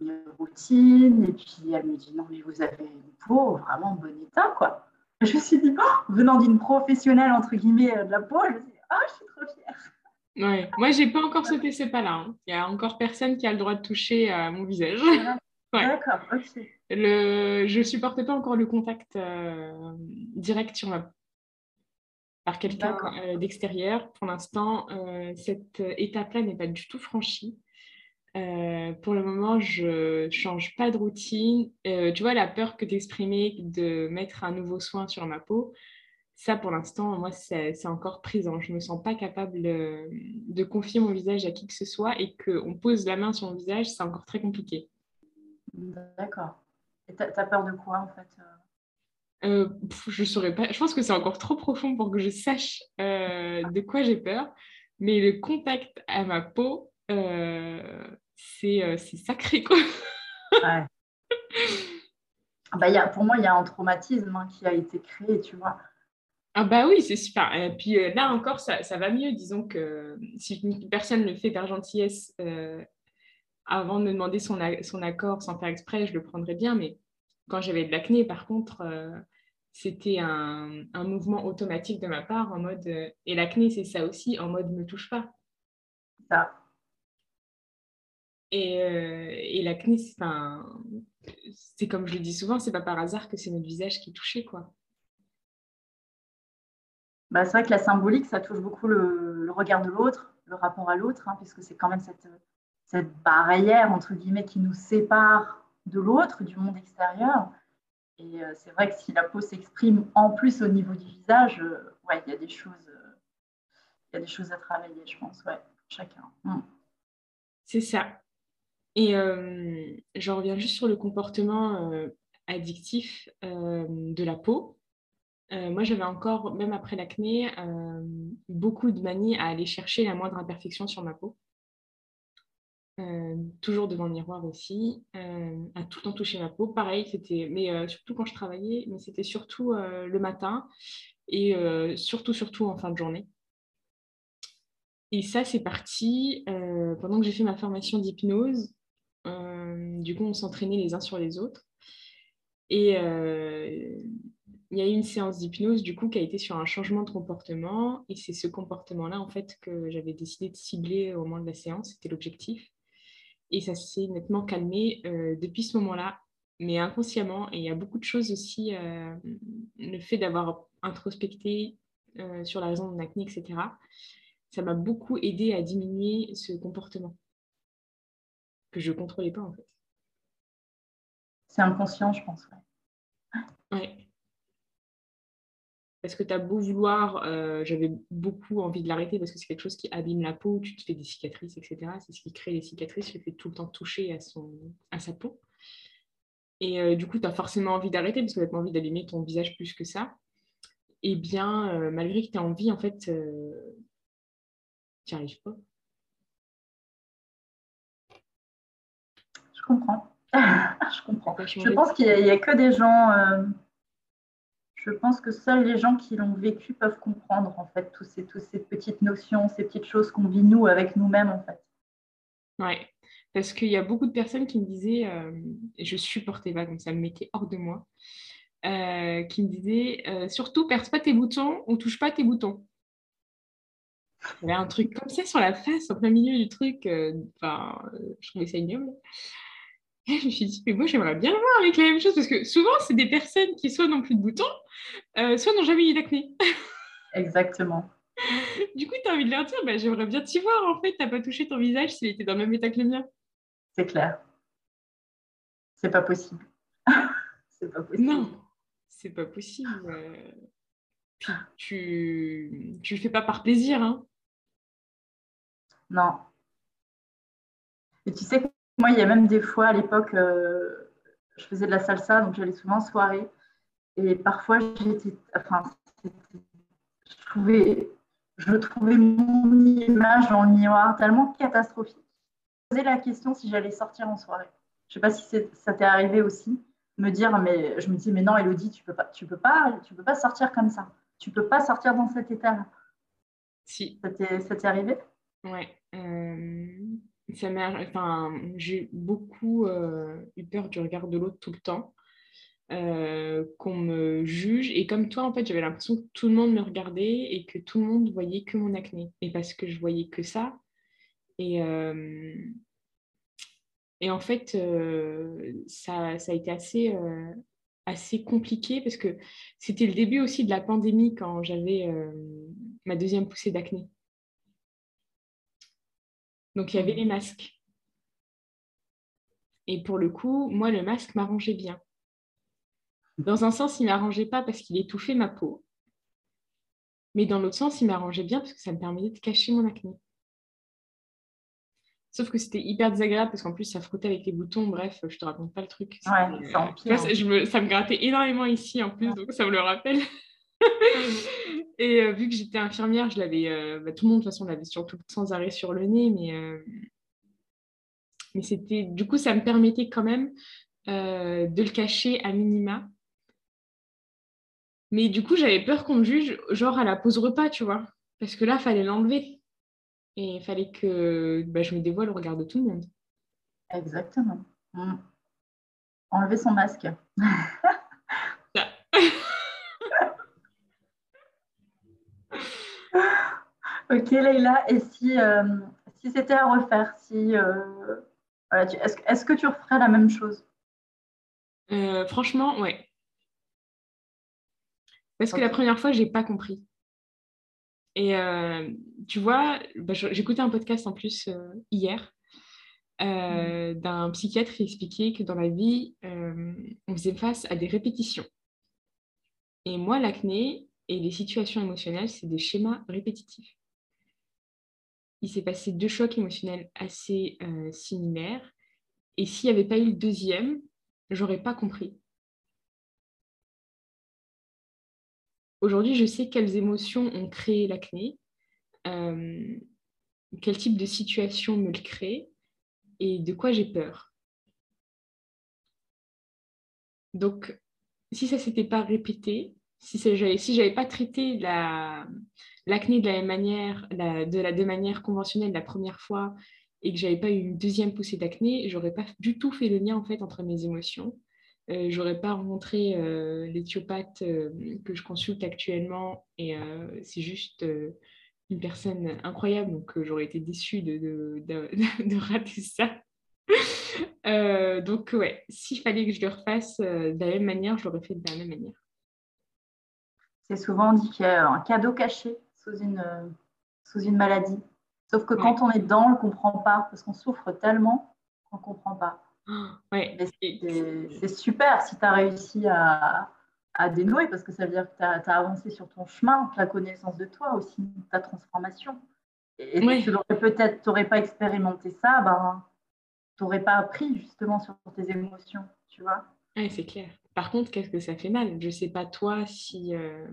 une routine. Et puis elle me dit non, mais vous avez une peau vraiment en bon état, quoi. je me suis dit, oh, venant d'une professionnelle, entre guillemets, euh, de la peau, je me suis dit, oh, je suis trop fière. Ouais. Moi, j'ai pas encore sauté ce pas-là. Hein. Il y a encore personne qui a le droit de toucher à mon visage. D'accord, ok. Le... Je supportais pas encore le contact euh, direct sur ma par quelqu'un d'extérieur. Pour l'instant, cette étape-là n'est pas du tout franchie. Euh, pour le moment, je change pas de routine. Euh, tu vois, la peur que tu exprimais de mettre un nouveau soin sur ma peau, ça pour l'instant, moi, c'est encore présent. Je me sens pas capable de, confier mon visage à qui que ce soit et qu'on pose la main sur mon visage, c'est encore très compliqué. D'accord. Et tu as, peur de quoi en fait euh? je saurais pas. Je pense que c'est encore trop profond pour que je sache de quoi j'ai peur. Mais le contact à ma peau, euh, c'est sacré, quoi. ouais. bah, y a, pour moi, il y a un traumatisme hein, qui a été créé, tu vois. Ah bah oui, c'est super. Et puis euh, là encore, ça, ça, va mieux. Disons que si une personne le fait par gentillesse euh, avant de me demander son, son, accord sans faire exprès, je le prendrais bien. Mais quand j'avais de l'acné, par contre, c'était un, un, mouvement automatique de ma part en mode... et l'acné, c'est ça aussi, en mode me touche pas. Ça. Et, euh, et l'acné, c'est comme je le dis souvent, c'est pas par hasard que c'est notre visage qui est touché. Quoi. Bah, c'est vrai que la symbolique, ça touche beaucoup le, regard de l'autre, le rapport à l'autre, hein, puisque c'est quand même cette, cette barrière, entre guillemets, qui nous sépare de l'autre, du monde extérieur. Et euh, c'est vrai que si la peau s'exprime en plus au niveau du visage, euh, ouais, il y a des choses, il y a des choses à travailler, je pense, ouais, chacun. Mm. C'est ça. Et euh, je reviens juste sur le comportement euh, addictif euh, de la peau. moi, j'avais encore, même après l'acné, beaucoup de manie à aller chercher la moindre imperfection sur ma peau. toujours devant le miroir aussi, à tout le temps toucher ma peau. Pareil, c'était, mais surtout quand je travaillais, mais c'était surtout le matin et surtout, surtout en fin de journée. Et ça, c'est parti pendant que j'ai fait ma formation d'hypnose. Du coup, on s'entraînait les uns sur les autres. Et il y a eu une séance d'hypnose du coup qui a été sur un changement de comportement et c'est ce comportement-là en fait que j'avais décidé de cibler au moment de la séance, c'était l'objectif. Et ça s'est nettement calmé euh, depuis ce moment-là, mais inconsciemment. Et il y a beaucoup de choses aussi, euh, le fait d'avoir introspecté euh, sur la raison de l'acné, etc. Ça m'a beaucoup aidé à diminuer ce comportement que je ne contrôlais pas en fait. C'est inconscient, je pense. Ouais. Parce que tu as beau vouloir, euh, j'avais beaucoup envie de l'arrêter parce que c'est quelque chose qui abîme la peau, tu te fais des cicatrices, etc. C'est ce qui crée les cicatrices, je fais tout le temps toucher à, son, à sa peau. Et euh, du coup, tu as forcément envie d'arrêter parce que tu as envie d'abîmer ton visage plus que ça. Et eh bien, euh, malgré que tu as envie, en fait, tu n'y arrives pas. Je comprends. je comprends. Je pense qu'il n'y a, que des gens je pense que seuls les gens qui l'ont vécu peuvent comprendre en fait tous ces, toutes ces petites notions, ces petites choses qu'on vit nous avec nous-mêmes en fait. Oui, parce qu'il y a beaucoup de personnes qui me disaient, euh, et je supportais pas, donc ça me mettait hors de moi, euh, qui me disaient euh, surtout perce pas tes boutons ou touche pas tes boutons. Il y avait un truc comme ça sur la face, en plein milieu du truc. Enfin, je trouvais ça ignoble. Et je me suis dit, mais moi, j'aimerais bien le voir avec la même chose, parce que souvent, c'est des personnes qui soit n'ont plus de boutons, euh, soit n'ont jamais eu d'acné. Exactement. du coup, tu as envie de leur dire, bah, j'aimerais bien t'y voir, en fait, tu n'as pas touché ton visage s'il était dans le même état que le mien. C'est clair. C'est pas possible. c'est pas possible. Non, c'est pas possible. Puis tu ne le fais pas par plaisir. Hein. Non. Et tu sais moi, il y a même des fois à l'époque, euh, je faisais de la salsa, donc j'allais souvent en soirée. Et parfois, j'étais, enfin, je trouvais, je trouvais mon image dans le miroir tellement catastrophique. Je me posais la question si j'allais sortir en soirée. Je ne sais pas si ça t'est arrivé aussi, me dire, mais je me disais, mais non, Elodie, tu peux pas, tu peux pas, tu peux pas sortir comme ça. Tu peux pas sortir dans cet état-là. Si. Ça t'est arrivé? Ouais. Euh, ça enfin, j'ai beaucoup euh, eu peur du regard de l'autre tout le temps, euh, qu'on me juge. Et comme toi, en fait, j'avais l'impression que tout le monde me regardait et que tout le monde voyait que mon acné. Et parce que je voyais que ça. Et, euh, et en fait, ça, ça, a été assez, assez compliqué parce que c'était le début aussi de la pandémie quand j'avais ma deuxième poussée d'acné. Donc, il y avait les masques. Et pour le coup, moi, le masque m'arrangeait bien. Dans un sens, il ne m'arrangeait pas parce qu'il étouffait ma peau. Mais dans l'autre sens, il m'arrangeait bien parce que ça me permettait de cacher mon acné. Sauf que c'était hyper désagréable parce qu'en plus, ça frottait avec les boutons. Bref, je te raconte pas le truc. Ouais, ça, me, ça me grattait énormément ici en plus, donc ça me le rappelle. Et euh, vu que j'étais infirmière, je l'avais, euh, bah, tout le monde de toute façon l'avait surtout sans arrêt sur le nez, mais, euh, mais c'était, du coup, ça me permettait quand même de le cacher à minima. Mais du coup, j'avais peur qu'on me juge, genre à la pause repas, tu vois, parce que là, fallait l'enlever. Et il fallait que bah, je me dévoile au regard de tout le monde. Exactement. Mmh. Enlever son masque. Ok, Leïla, et si, euh, si c'était à refaire, si, euh, est-ce, que tu referais la même chose? Euh, Franchement, ouais. Parce que la première fois, je n'ai pas compris. Et tu vois, bah, j'écoutais un podcast en plus hier mm. d'un psychiatre qui expliquait que dans la vie, on faisait face à des répétitions. Et moi, l'acné et les situations émotionnelles, c'est des schémas répétitifs il s'est passé deux chocs émotionnels assez euh, similaires. Et s'il n'y avait pas eu le deuxième, j'aurais pas compris. aujourd'hui, je sais quelles émotions ont créé l'acné, euh, quel type de situation me le crée et de quoi j'ai peur. Donc, si ça s'était pas répété, si je n'avais pas traité l'acné de la même manière, de la de manière conventionnelle la première fois et que j'avais pas eu une deuxième poussée d'acné, j'aurais pas du tout fait le lien en fait entre mes émotions. Euh, j'aurais pas rencontré euh, l'éthiopathe euh, que je consulte actuellement et euh, c'est juste une personne incroyable donc j'aurais été déçue de, de, de, rater ça. donc ouais, s'il fallait que je le refasse de la même manière, je l'aurais fait de la même manière. C'est souvent dit qu'il y a un cadeau caché sous une, sous une maladie. Sauf que quand on est dedans, on ne comprend pas parce qu'on souffre tellement qu'on ne comprend pas. Ouais. C'est super si tu as réussi à, à, dénouer parce que ça veut dire que tu as, avancé sur ton chemin, la connaissance de toi aussi, ta transformation. Et tu n'aurais peut-être pas expérimenté ça, ben, tu n'aurais pas appris justement sur tes émotions, tu vois. Oui, c'est clair. Par contre, qu'est-ce que ça fait mal? Je ne sais pas toi si... Euh,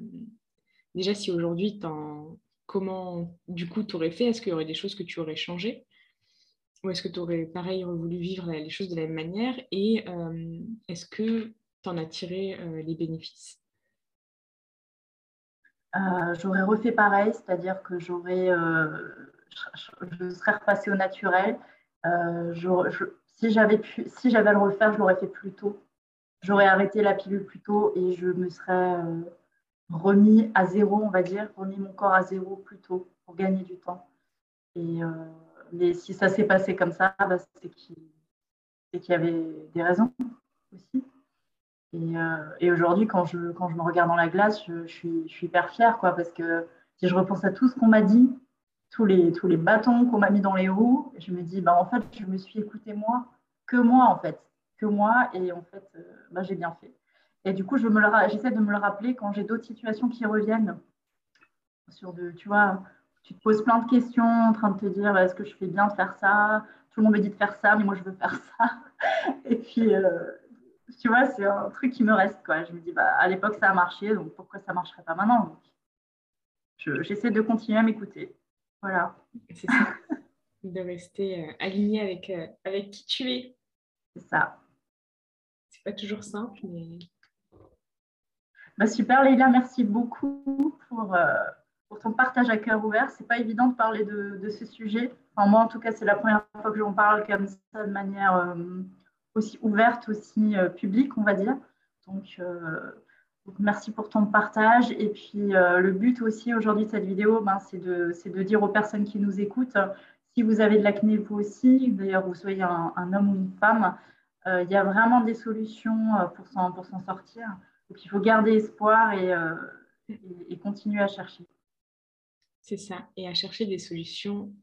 déjà, si aujourd'hui, comment du coup tu aurais fait? Est-ce qu'il y aurait des choses que tu aurais changées? Ou est-ce que tu aurais pareil voulu vivre les choses de la même manière? Et euh, est-ce que tu en as tiré euh, les bénéfices? J'aurais refait pareil, c'est-à-dire que j'aurais, je, serais repassée au naturel. si j'avais si le refaire, je l'aurais fait plus tôt j'aurais arrêté la pilule plus tôt et je me serais euh, remis à zéro, on va dire, remis mon corps à zéro plus tôt pour gagner du temps. Et, euh, mais si ça s'est passé comme ça, bah, c'est qu'il y avait des raisons aussi. Et, euh, et aujourd'hui, quand je, quand je me regarde dans la glace, je, suis, je suis hyper fière, quoi, parce que si je repense à tout ce qu'on m'a dit, tous les, tous les bâtons qu'on m'a mis dans les roues, je me dis, bah, en fait, je me suis écoutée moi, que moi, en fait moi. Et en fait, euh, bah, j'ai bien fait. Et du coup, je j'essaie de me le rappeler quand j'ai d'autres situations qui reviennent. Sur de, tu vois, tu te poses plein de questions en train de te dire est-ce que je fais bien de faire ça? Tout le monde me dit de faire ça, mais moi je veux faire ça. Et puis, euh, tu vois, c'est un truc qui me reste. Quoi. Je me dis bah, à l'époque ça a marché, donc pourquoi ça ne marcherait pas maintenant? J'essaie de continuer à m'écouter. Voilà. C'est ça. de rester euh, aligné avec, avec qui tu es. C'est ça pas toujours simple. Bah, super, Leïla, merci beaucoup pour, euh, pour ton partage à cœur ouvert. C'est pas évident de parler de, ce sujet. Moi, en tout cas, c'est la première fois que j'en parle comme ça, de manière euh, aussi ouverte, aussi euh, publique, on va dire. Donc, merci pour ton partage. Et puis, le but aussi aujourd'hui de cette vidéo, ben, c'est de, dire aux personnes qui nous écoutent, si vous avez de l'acné, vous aussi, d'ailleurs, vous soyez un, homme ou une femme, il y a vraiment des solutions euh, pour s'en, pour s'en sortir. Donc il faut garder espoir et, euh, et, continuer à chercher. C'est ça, et à chercher des solutions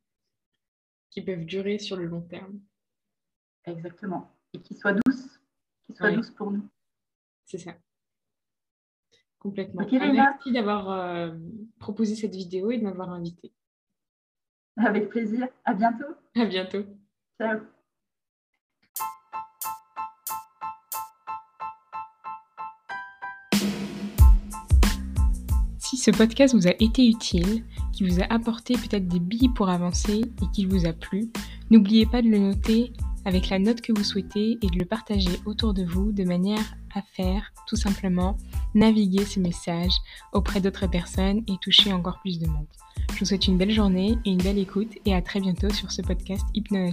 qui peuvent durer sur le long terme. Exactement. Et qui soient douces, qui soient douces pour nous. C'est ça. Complètement. Merci d'avoir proposé cette vidéo et de m'avoir invité. Avec plaisir. À bientôt. À bientôt. Ciao. Ce podcast vous a été utile, qui vous a apporté peut-être des billes pour avancer et qu'il vous a plu, n'oubliez pas de le noter avec la note que vous souhaitez et de le partager autour de vous de manière à faire tout simplement naviguer ce message auprès d'autres personnes et toucher encore plus de monde. Je vous souhaite une belle journée et une belle écoute et à très bientôt sur ce podcast Hypno